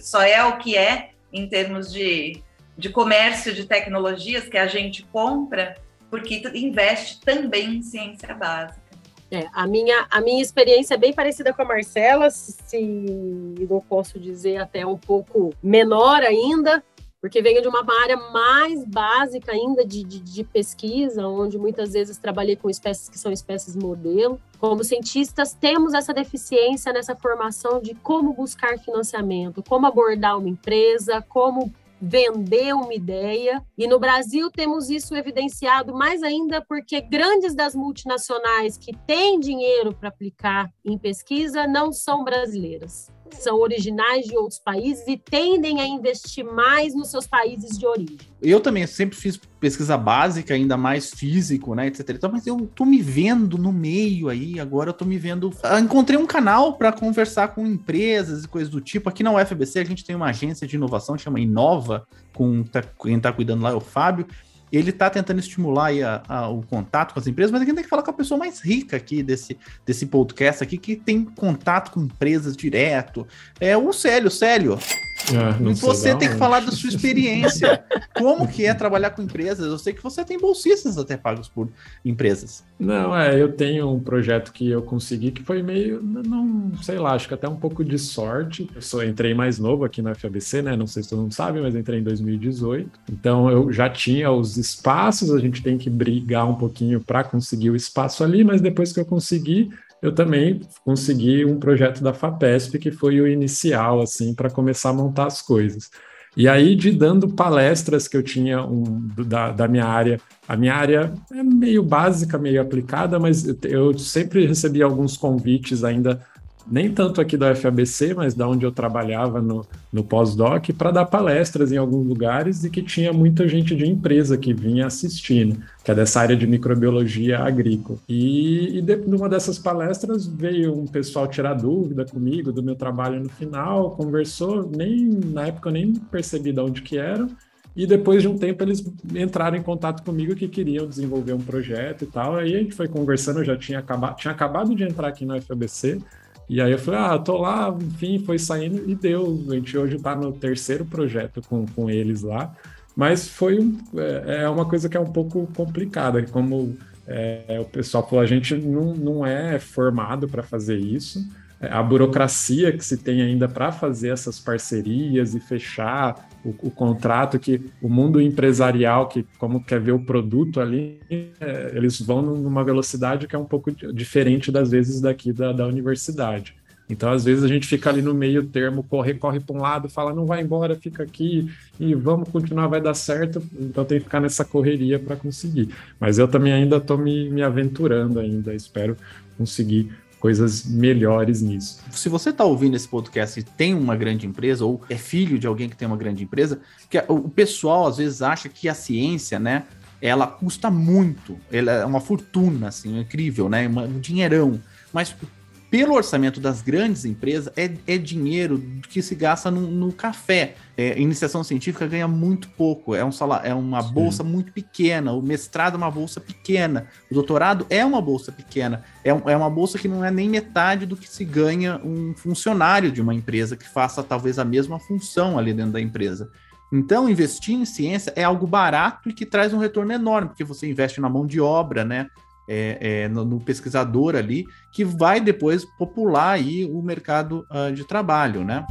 só é o que é em termos de, de comércio de tecnologias que a gente compra, porque investe também em ciência básica. É, a, minha, a minha experiência é bem parecida com a Marcela, se não posso dizer até um pouco menor ainda, porque venho de uma área mais básica ainda de, de, de, pesquisa, onde muitas vezes trabalhei com espécies que são espécies modelo. Como cientistas, temos essa deficiência nessa formação de como buscar financiamento, como abordar uma empresa, como vender uma ideia. E no Brasil temos isso evidenciado mais ainda porque grandes das multinacionais que têm dinheiro para aplicar em pesquisa não são brasileiras são originais de outros países e tendem a investir mais nos seus países de origem. Eu também sempre fiz pesquisa básica, ainda mais físico, né, etc. Então, mas eu tô me vendo no meio aí, agora eu tô me vendo. Eu encontrei um canal para conversar com empresas e coisas do tipo. Aqui na UFBC a gente tem uma agência de inovação que chama Inova, com tá, quem tá cuidando lá é o Fábio ele está tentando estimular a, a, o contato com as empresas, mas a gente tem que falar com a pessoa mais rica aqui desse, desse podcast aqui, que tem contato com empresas direto. É o Célio, Célio. Ah, você tem que falar da sua experiência. Como que é trabalhar com empresas? Eu sei que você tem bolsistas até pagos por empresas. Não, é, eu tenho um projeto que eu consegui que foi meio, não sei lá, acho que até um pouco de sorte. Eu só entrei mais novo aqui na FABC, né? Não sei se todo mundo sabe, mas entrei em 2018. Então eu já tinha os espaços, a gente tem que brigar um pouquinho para conseguir o espaço ali, mas depois que eu consegui, eu também consegui um projeto da FAPESP que foi o inicial, assim, para começar a montar as coisas. E aí, de dando palestras que eu tinha um, da, da minha área, a minha área é meio básica, meio aplicada, mas eu sempre recebi alguns convites ainda nem tanto aqui da FABC, mas da onde eu trabalhava no, no pós-doc, para dar palestras em alguns lugares e que tinha muita gente de empresa que vinha assistindo, que é dessa área de microbiologia agrícola. E, e de, numa dessas palestras veio um pessoal tirar dúvida comigo do meu trabalho no final, conversou, nem na época eu nem percebi de onde que eram, e depois de um tempo eles entraram em contato comigo que queriam desenvolver um projeto e tal. Aí a gente foi conversando, eu já tinha acabado, tinha acabado de entrar aqui no FABC, e aí eu falei, ah, tô lá, enfim, foi saindo e deu. A gente hoje tá no terceiro projeto com, com eles lá. Mas foi um, é, é uma coisa que é um pouco complicada, como é, o pessoal falou, a gente não, não é formado para fazer isso a burocracia que se tem ainda para fazer essas parcerias e fechar o, o, contrato, que o mundo empresarial, que como quer ver o produto ali, é, eles vão numa velocidade que é um pouco diferente das vezes daqui da, da universidade. Então, às vezes, a gente fica ali no meio termo, corre, corre para um lado, fala, não vai embora, fica aqui e vamos continuar, vai dar certo. Então, tem que ficar nessa correria para conseguir. Mas eu também ainda estou me, me aventurando ainda, espero conseguir coisas melhores nisso. Se você está ouvindo esse podcast e tem uma grande empresa ou é filho de alguém que tem uma grande empresa, que o pessoal às vezes acha que a ciência, né, ela custa muito, ela é uma fortuna, assim, incrível, né, um dinheirão. Mas pelo orçamento das grandes empresas, é, é dinheiro que se gasta no, no café. É, iniciação científica ganha muito pouco, é, um salário, é uma Sim. bolsa muito pequena, o mestrado é uma bolsa pequena, o doutorado é uma bolsa pequena, é, é uma bolsa que não é nem metade do que se ganha um funcionário de uma empresa que faça talvez a mesma função ali dentro da empresa. Então, investir em ciência é algo barato e que traz um retorno enorme, porque você investe na mão de obra, né? É, é, no, no, pesquisador ali, que vai depois popular aí o mercado uh, de trabalho, né?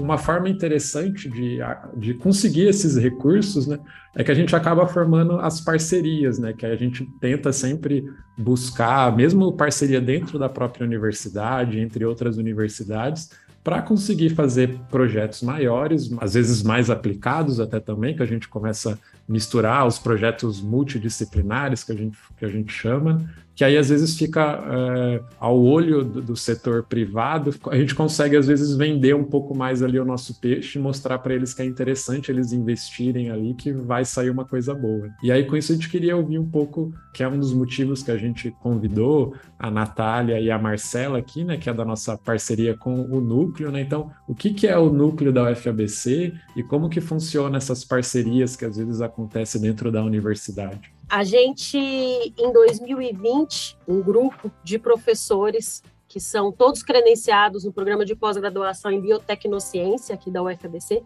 uma forma interessante de, de conseguir esses recursos, né, é que a gente acaba formando as parcerias, né, que a gente tenta sempre buscar, mesmo parceria dentro da própria universidade, entre outras universidades, para conseguir fazer projetos maiores, às vezes mais aplicados até também, que a gente começa a misturar os projetos multidisciplinares que a gente, que a gente chama, que aí às vezes fica é, ao olho do, do, setor privado, a gente consegue às vezes vender um pouco mais ali o nosso peixe, mostrar para eles que é interessante eles investirem ali, que vai sair uma coisa boa. E aí com isso a gente queria ouvir um pouco, que é um dos motivos que a gente convidou a Natália e a Marcela aqui, né, que é da nossa parceria com o Núcleo, né? Então, o que, que é o Núcleo da UFABC e como que funciona essas parcerias que às vezes acontecem dentro da universidade? A gente, em 2020, um grupo de professores que são todos credenciados no programa de pós-graduação em biotecnociência aqui da UFABC,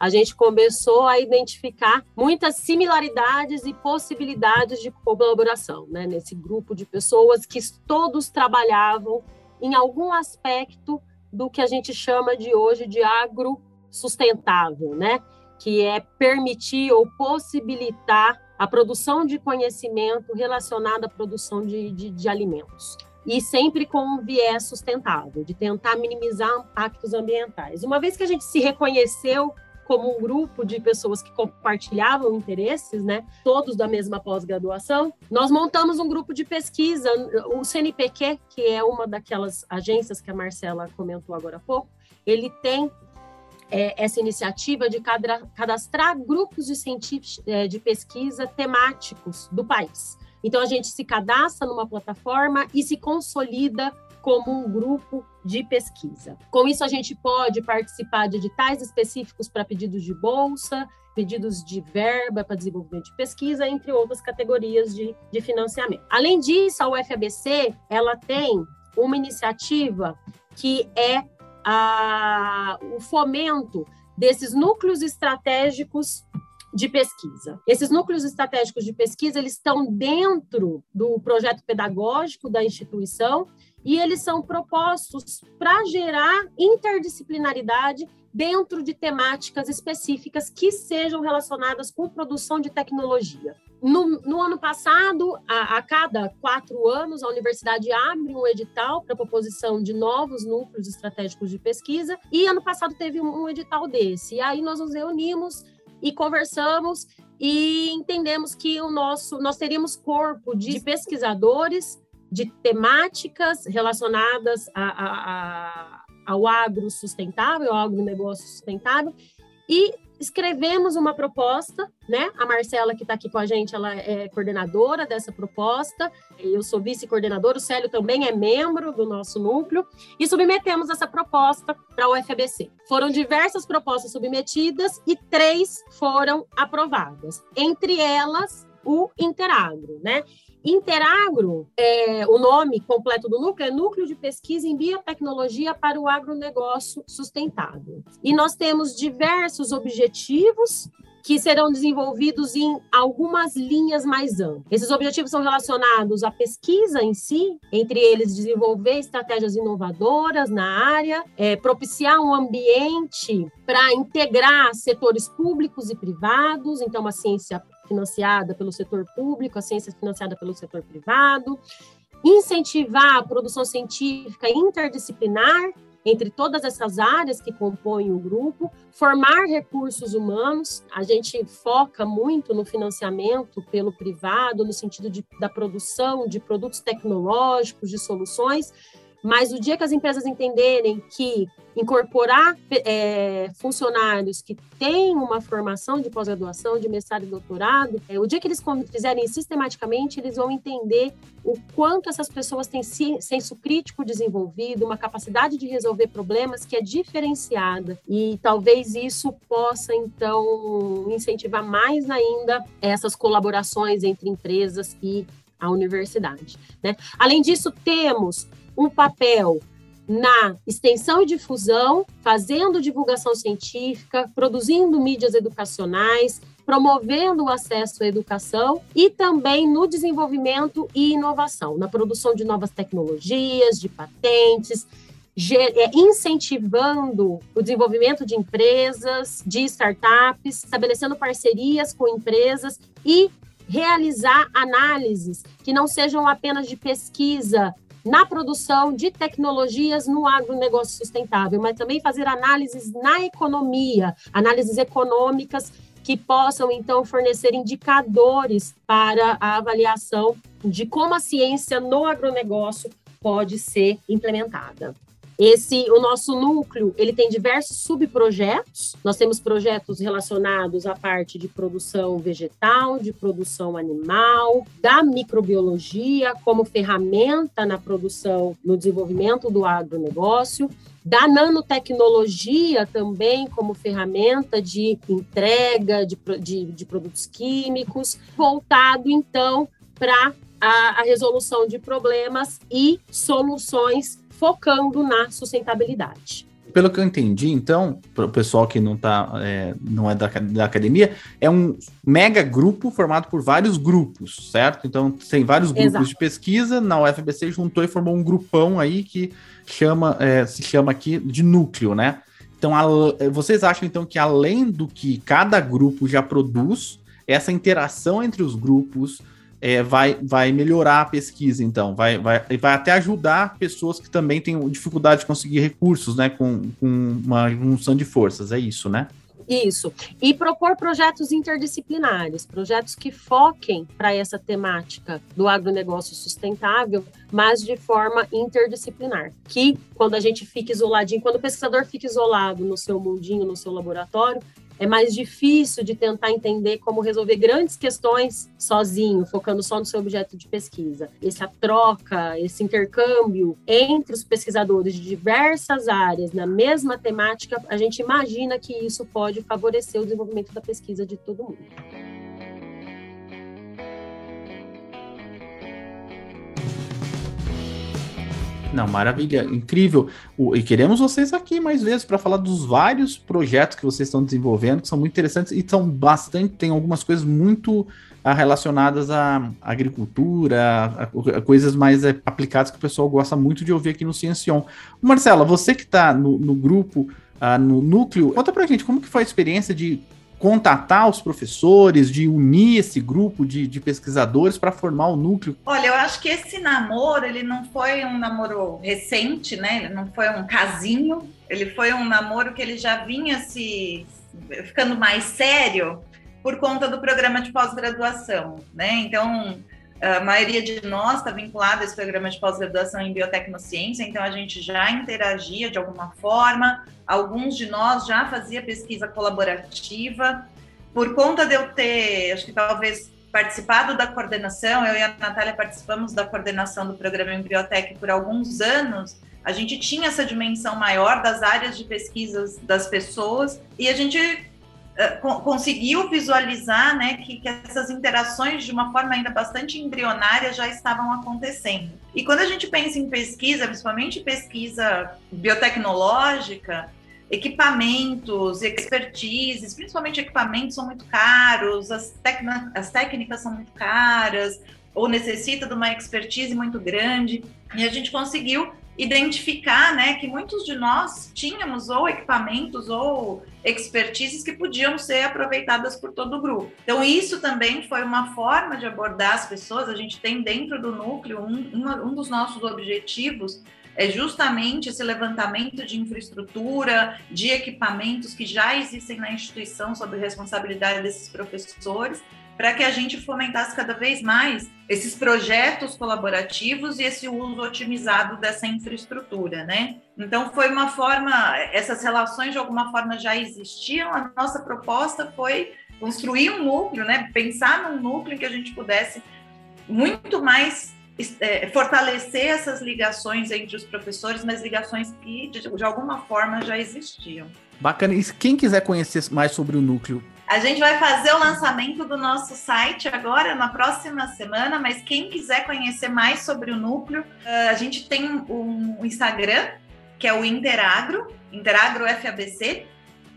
a gente começou a identificar muitas similaridades e possibilidades de colaboração, né, nesse grupo de pessoas que todos trabalhavam em algum aspecto do que a gente chama de hoje de agro sustentável, né, que é permitir ou possibilitar a produção de conhecimento relacionado à produção de, de, de alimentos. E sempre com um viés sustentável, de tentar minimizar impactos ambientais. Uma vez que a gente se reconheceu como um grupo de pessoas que compartilhavam interesses, né, todos da mesma pós-graduação, nós montamos um grupo de pesquisa, o CNPq, que é uma daquelas agências que a Marcela comentou agora há pouco, ele tem é, essa iniciativa de cadastrar grupos de, é, de pesquisa temáticos do país. Então, a gente se cadastra numa plataforma e se consolida como um grupo de pesquisa. Com isso, a gente pode participar de editais específicos para pedidos de bolsa, pedidos de verba para desenvolvimento de pesquisa, entre outras categorias de, de financiamento. Além disso, a UFABC ela tem uma iniciativa que é a, o fomento desses núcleos estratégicos de pesquisa. Esses núcleos estratégicos de pesquisa, eles estão dentro do projeto pedagógico da instituição e eles são propostos para gerar interdisciplinaridade dentro de temáticas específicas que sejam relacionadas com produção de tecnologia. No, no ano passado, a, a, cada quatro anos, a universidade abre um edital para proposição de novos núcleos estratégicos de pesquisa, e ano passado teve um, um edital desse. E aí nós nos reunimos e conversamos e entendemos que o nosso nós teríamos corpo de pesquisadores de temáticas relacionadas a, a, a, ao agro sustentável, ao agronegócio sustentável, e escrevemos uma proposta, né? A Marcela, que está aqui com a gente, ela é coordenadora dessa proposta, eu sou vice-coordenadora, o Célio também é membro do nosso núcleo, e submetemos essa proposta para o UFBC. Foram diversas propostas submetidas e três foram aprovadas, entre elas o Interagro, né? Interagro, é, o nome completo do núcleo é Núcleo de Pesquisa em Biotecnologia para o Agronegócio Sustentável. E nós temos diversos objetivos que serão desenvolvidos em algumas linhas mais amplas. Esses objetivos são relacionados à pesquisa em si, entre eles desenvolver estratégias inovadoras na área, é, propiciar um ambiente para integrar setores públicos e privados, então a ciência financiada pelo setor público, a ciência financiada pelo setor privado, incentivar a produção científica interdisciplinar entre todas essas áreas que compõem o grupo, formar recursos humanos. A gente foca muito no financiamento pelo privado, no sentido de, da produção de produtos tecnológicos, de soluções, mas o dia que as empresas entenderem que incorporar é, funcionários que têm uma formação de pós-graduação, de mestrado e doutorado, é, o dia que eles fizerem sistematicamente, eles vão entender o quanto essas pessoas têm senso crítico desenvolvido, uma capacidade de resolver problemas que é diferenciada. E talvez isso possa, então, incentivar mais ainda essas colaborações entre empresas e a universidade. Né? Além disso, temos um papel na extensão e difusão, fazendo divulgação científica, produzindo mídias educacionais, promovendo o acesso à educação e também no desenvolvimento e inovação, na produção de novas tecnologias, de patentes, é, incentivando o desenvolvimento de empresas, de startups, estabelecendo parcerias com empresas e realizar análises que não sejam apenas de pesquisa na produção de tecnologias no agronegócio sustentável, mas também fazer análises na economia, análises econômicas que possam então fornecer indicadores para a avaliação de como a ciência no agronegócio pode ser implementada. Esse, o nosso núcleo, ele tem diversos subprojetos. Nós temos projetos relacionados à parte de produção vegetal, de produção animal, da microbiologia como ferramenta na produção, no desenvolvimento do agronegócio, da nanotecnologia também como ferramenta de entrega de, de, de produtos químicos, voltado então para a, a resolução de problemas e soluções focando na sustentabilidade. Pelo que eu entendi, então, para o pessoal que não tá, é, não é da, da academia, é um mega grupo formado por vários grupos, certo? Então, tem vários grupos Exato. de pesquisa, na UFBC juntou e formou um grupão aí que chama, é, se chama aqui de núcleo, né? Então, a, vocês acham então que além do que cada grupo já produz, essa interação entre os grupos, é, vai, vai melhorar a pesquisa, então, vai, vai, vai até ajudar pessoas que também têm dificuldade de conseguir recursos, né, com, com uma junção de forças, é isso, né? Isso. E propor projetos interdisciplinares, projetos que foquem para essa temática do agronegócio sustentável, mas de forma interdisciplinar. Que quando a gente fica isoladinho, quando o pesquisador fica isolado no seu mundinho, no seu laboratório, é mais difícil de tentar entender como resolver grandes questões sozinho, focando só no seu objeto de pesquisa. Essa troca, esse intercâmbio entre os pesquisadores de diversas áreas na mesma temática, a gente imagina que isso pode favorecer o desenvolvimento da pesquisa de todo mundo. Não, maravilha, incrível. O, e queremos vocês aqui mais vezes para falar dos vários projetos que vocês estão desenvolvendo, que são muito interessantes e são bastante, tem algumas coisas muito ah, relacionadas à agricultura, a, a, a coisas mais é, aplicadas que o pessoal gosta muito de ouvir aqui no Ciencion. Marcela, você que está no, no, grupo, ah, no núcleo, conta para a gente como que foi a experiência de contatar os professores, de unir esse grupo de, de pesquisadores para formar o núcleo? Olha, eu acho que esse namoro, ele não foi um namoro recente, né? Ele não foi um casinho, ele foi um namoro que ele já vinha se ficando mais sério por conta do programa de pós-graduação, né? Então, a maioria de nós está vinculada a esse programa de pós-graduação em biotecnociência, então a gente já interagia de alguma forma, alguns de nós já fazia pesquisa colaborativa. Por conta de eu ter, acho que talvez participado da coordenação, eu e a Natália participamos da coordenação do programa em biotec por alguns anos, a gente tinha essa dimensão maior das áreas de pesquisas das pessoas e a gente conseguiu visualizar né, que, que, essas interações, de uma forma ainda bastante embrionária, já estavam acontecendo. E quando a gente pensa em pesquisa, principalmente pesquisa biotecnológica, equipamentos, expertises, principalmente equipamentos são muito caros, as, as técnicas são muito caras, ou necessita de uma expertise muito grande, e a gente conseguiu identificar, né, que muitos de nós tínhamos ou equipamentos ou expertises que podiam ser aproveitadas por todo o grupo. Então, isso também foi uma forma de abordar as pessoas. A gente tem dentro do núcleo um, um, dos nossos objetivos é justamente esse levantamento de infraestrutura, de equipamentos que já existem na instituição sob responsabilidade desses professores para que a gente fomentasse cada vez mais esses projetos colaborativos e esse uso otimizado dessa infraestrutura, né? Então foi uma forma, essas relações de alguma forma já existiam. A nossa proposta foi construir um núcleo, né? Pensar num núcleo em que a gente pudesse muito mais é, fortalecer essas ligações entre os professores, mas ligações que de, de alguma forma já existiam. Bacana. E quem quiser conhecer mais sobre o núcleo, a gente vai fazer o lançamento do nosso site agora, na próxima semana, mas quem quiser conhecer mais sobre o núcleo, eh, a gente tem um Instagram, que é o Interagro, Interagro FABC,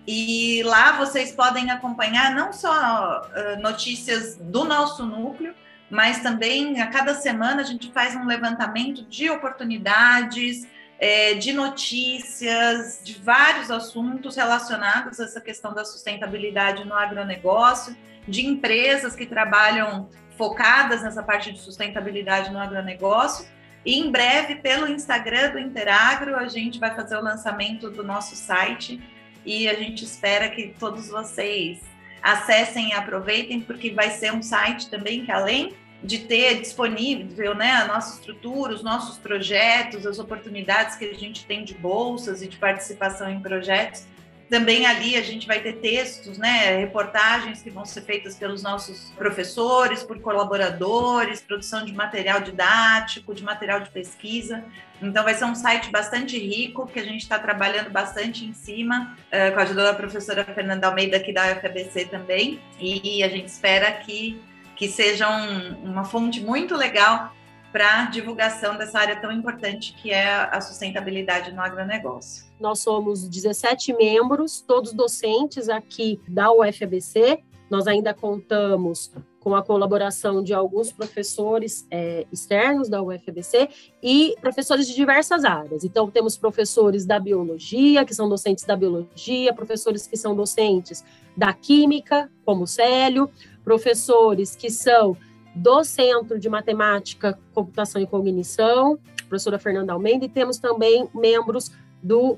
e lá vocês podem acompanhar não só uh, notícias do nosso núcleo, mas também a cada semana a gente faz um levantamento de oportunidades, é, de notícias, de vários assuntos relacionados a essa questão da sustentabilidade no agronegócio, de empresas que trabalham focadas nessa parte de sustentabilidade no agronegócio. E em breve, pelo Instagram do Interagro, a gente vai fazer o lançamento do nosso site e a gente espera que todos vocês acessem e aproveitem, porque vai ser um site também que, além de ter disponível né, a nossa estrutura, os nossos projetos, as oportunidades que a gente tem de bolsas e de participação em projetos. Também ali a gente vai ter textos, né, reportagens que vão ser feitas pelos nossos professores, por colaboradores, produção de material didático, de material de pesquisa. Então vai ser um site bastante rico, que a gente está trabalhando bastante em cima, uh, com a ajuda da professora Fernanda Almeida aqui da UFABC também, e a gente espera que que seja um, uma fonte muito legal para divulgação dessa área tão importante que é a sustentabilidade no agronegócio. Nós somos 17 membros, todos docentes aqui da UFABC. Nós ainda contamos com a colaboração de alguns professores é, externos da UFABC e professores de diversas áreas. Então, temos professores da biologia, que são docentes da biologia, professores que são docentes da química, como o Célio, professores que são do Centro de Matemática, Computação e Cognição, professora Fernanda Almeida, e temos também membros do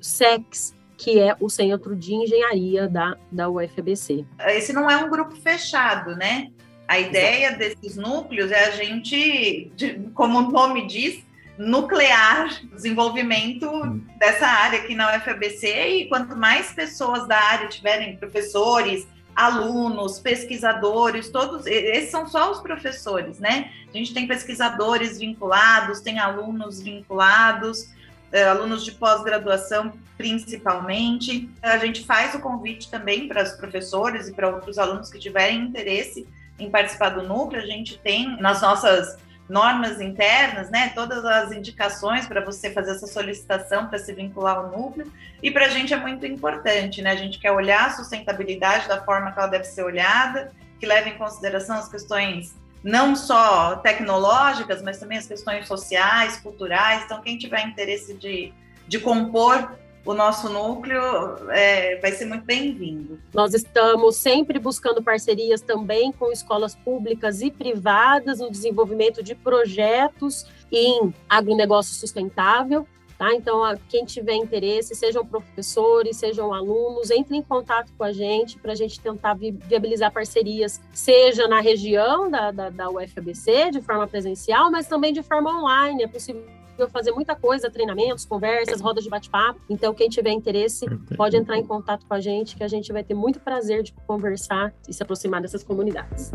SEX, que é o Centro de Engenharia da, da UFBC. Esse não é um grupo fechado, né? A ideia Exato. desses núcleos é a gente, como o nome diz, nuclear desenvolvimento hum. dessa área aqui na UFABC e quanto mais pessoas da área tiverem professores, alunos, pesquisadores, todos, esses são só os professores, né? A gente tem pesquisadores vinculados, tem alunos vinculados, eh, alunos de pós-graduação principalmente. A gente faz o convite também para os professores e para outros alunos que tiverem interesse em participar do núcleo. A gente tem nas nossas normas internas, né, todas as indicações para você fazer essa solicitação para se vincular ao núcleo. E para a gente é muito importante, né? A gente quer olhar a sustentabilidade da forma que ela deve ser olhada, que leve em consideração as questões não só tecnológicas, mas também as questões sociais, culturais. Então, quem tiver interesse de, de compor o nosso núcleo é, vai ser muito bem-vindo. Nós estamos sempre buscando parcerias também com escolas públicas e privadas no desenvolvimento de projetos em agronegócio sustentável. Tá? Então, quem tiver interesse, sejam professores, sejam alunos, entre em contato com a gente para a gente tentar viabilizar parcerias, seja na região da, da, da UFABC, de forma presencial, mas também de forma online. É possível fazer muita coisa, treinamentos, conversas, rodas de bate-papo. Então, quem tiver interesse, pode entrar em contato com a gente, que a gente vai ter muito prazer de conversar e se aproximar dessas comunidades.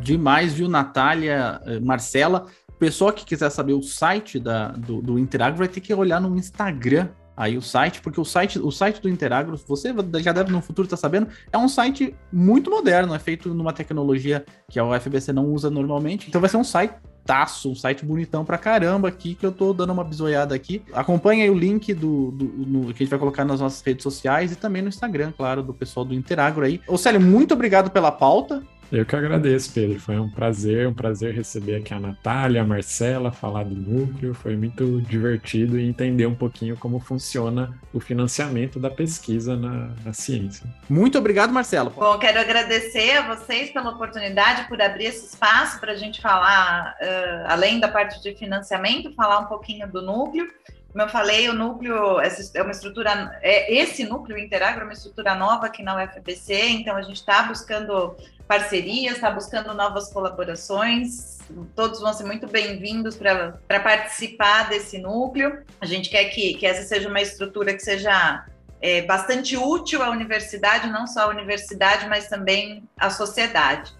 Demais, viu, Natália, eh, Marcela? Pessoal que quiser saber o site da, do, do Interagro vai ter que olhar no Instagram aí o site, porque o site, o site do Interagro, você já deve no futuro estar tá sabendo, é um site muito moderno, é feito numa tecnologia que a UFBC não usa normalmente. Então vai ser um site taço, um site bonitão pra caramba aqui, que eu tô dando uma bisoiada aqui. Acompanhe aí o link do, do no, que a gente vai colocar nas nossas redes sociais e também no Instagram, claro, do pessoal do Interagro aí. Ô Célio, muito obrigado pela pauta. Eu que agradeço, Pedro. Foi um prazer, um prazer receber aqui a Natália, a Marcela, falar do núcleo. Foi muito divertido e entender um pouquinho como funciona o financiamento da pesquisa na, na ciência. Muito obrigado, Marcela. Bom, quero agradecer a vocês pela oportunidade, por abrir esse espaço para a gente falar, uh, além da parte de financiamento, falar um pouquinho do núcleo. Como eu falei, o núcleo é uma estrutura, é, esse núcleo Interagro é uma estrutura nova aqui na UFPC, então a gente está buscando parcerias, está buscando novas colaborações. Todos vão ser muito bem-vindos para participar desse núcleo. A gente quer que, que essa seja uma estrutura que seja é, bastante útil à universidade, não só à universidade, mas também à sociedade.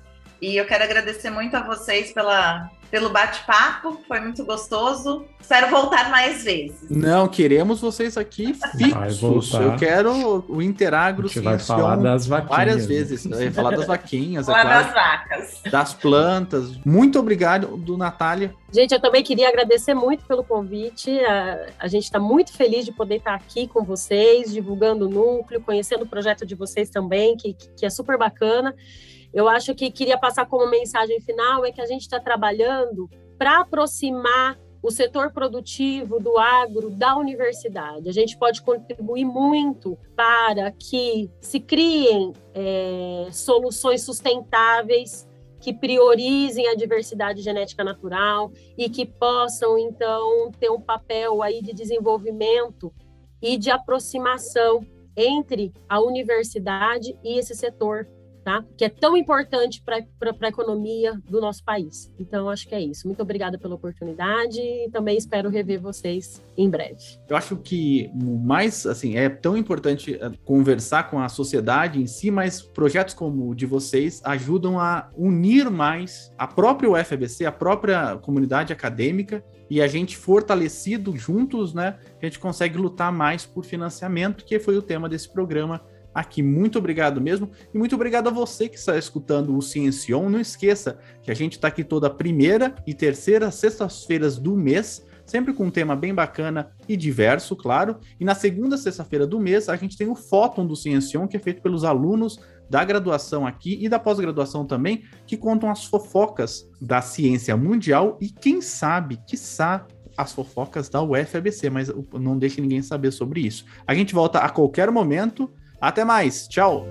E eu quero agradecer muito a vocês pela, pelo bate-papo, foi muito gostoso. Espero voltar mais vezes. Não, queremos vocês aqui fixos. Eu quero o Interagro. A gente vai falar das vaquinhas. Várias né? vezes. Falar das vaquinhas, é falar claro, das vacas. Das plantas. Muito obrigado, do Natália. Gente, eu também queria agradecer muito pelo convite. A, a gente está muito feliz de poder estar aqui com vocês, divulgando o núcleo, conhecendo o projeto de vocês também, que, que é super bacana. Eu acho que queria passar como mensagem final é que a gente está trabalhando para aproximar o setor produtivo do agro da universidade. A gente pode contribuir muito para que se criem é, soluções sustentáveis que priorizem a diversidade genética natural e que possam então ter um papel aí de desenvolvimento e de aproximação entre a universidade e esse setor tá? Que é tão importante para a economia do nosso país. Então, acho que é isso. Muito obrigada pela oportunidade e também espero rever vocês em breve. Eu acho que mais, assim, é tão importante eh, conversar com a sociedade em si, mas projetos como o de vocês ajudam a unir mais a própria UFABC, a própria comunidade acadêmica e a gente fortalecido juntos, né, a gente consegue lutar mais por financiamento, que foi o tema desse programa aqui. Muito obrigado mesmo. E muito obrigado a você que está escutando o Ciencion. Não esqueça que a gente está aqui toda primeira e terceira sextas-feiras do mês, sempre com um tema bem bacana e diverso, claro. E na segunda sexta-feira do mês, a gente tem o Fóton do Ciencion, que é feito pelos alunos da graduação aqui e da pós-graduação também, que contam as fofocas da ciência mundial e quem sabe, quiçá, as fofocas da UFABC, mas não deixe ninguém saber sobre isso. A gente volta a qualquer momento até mais. Tchau.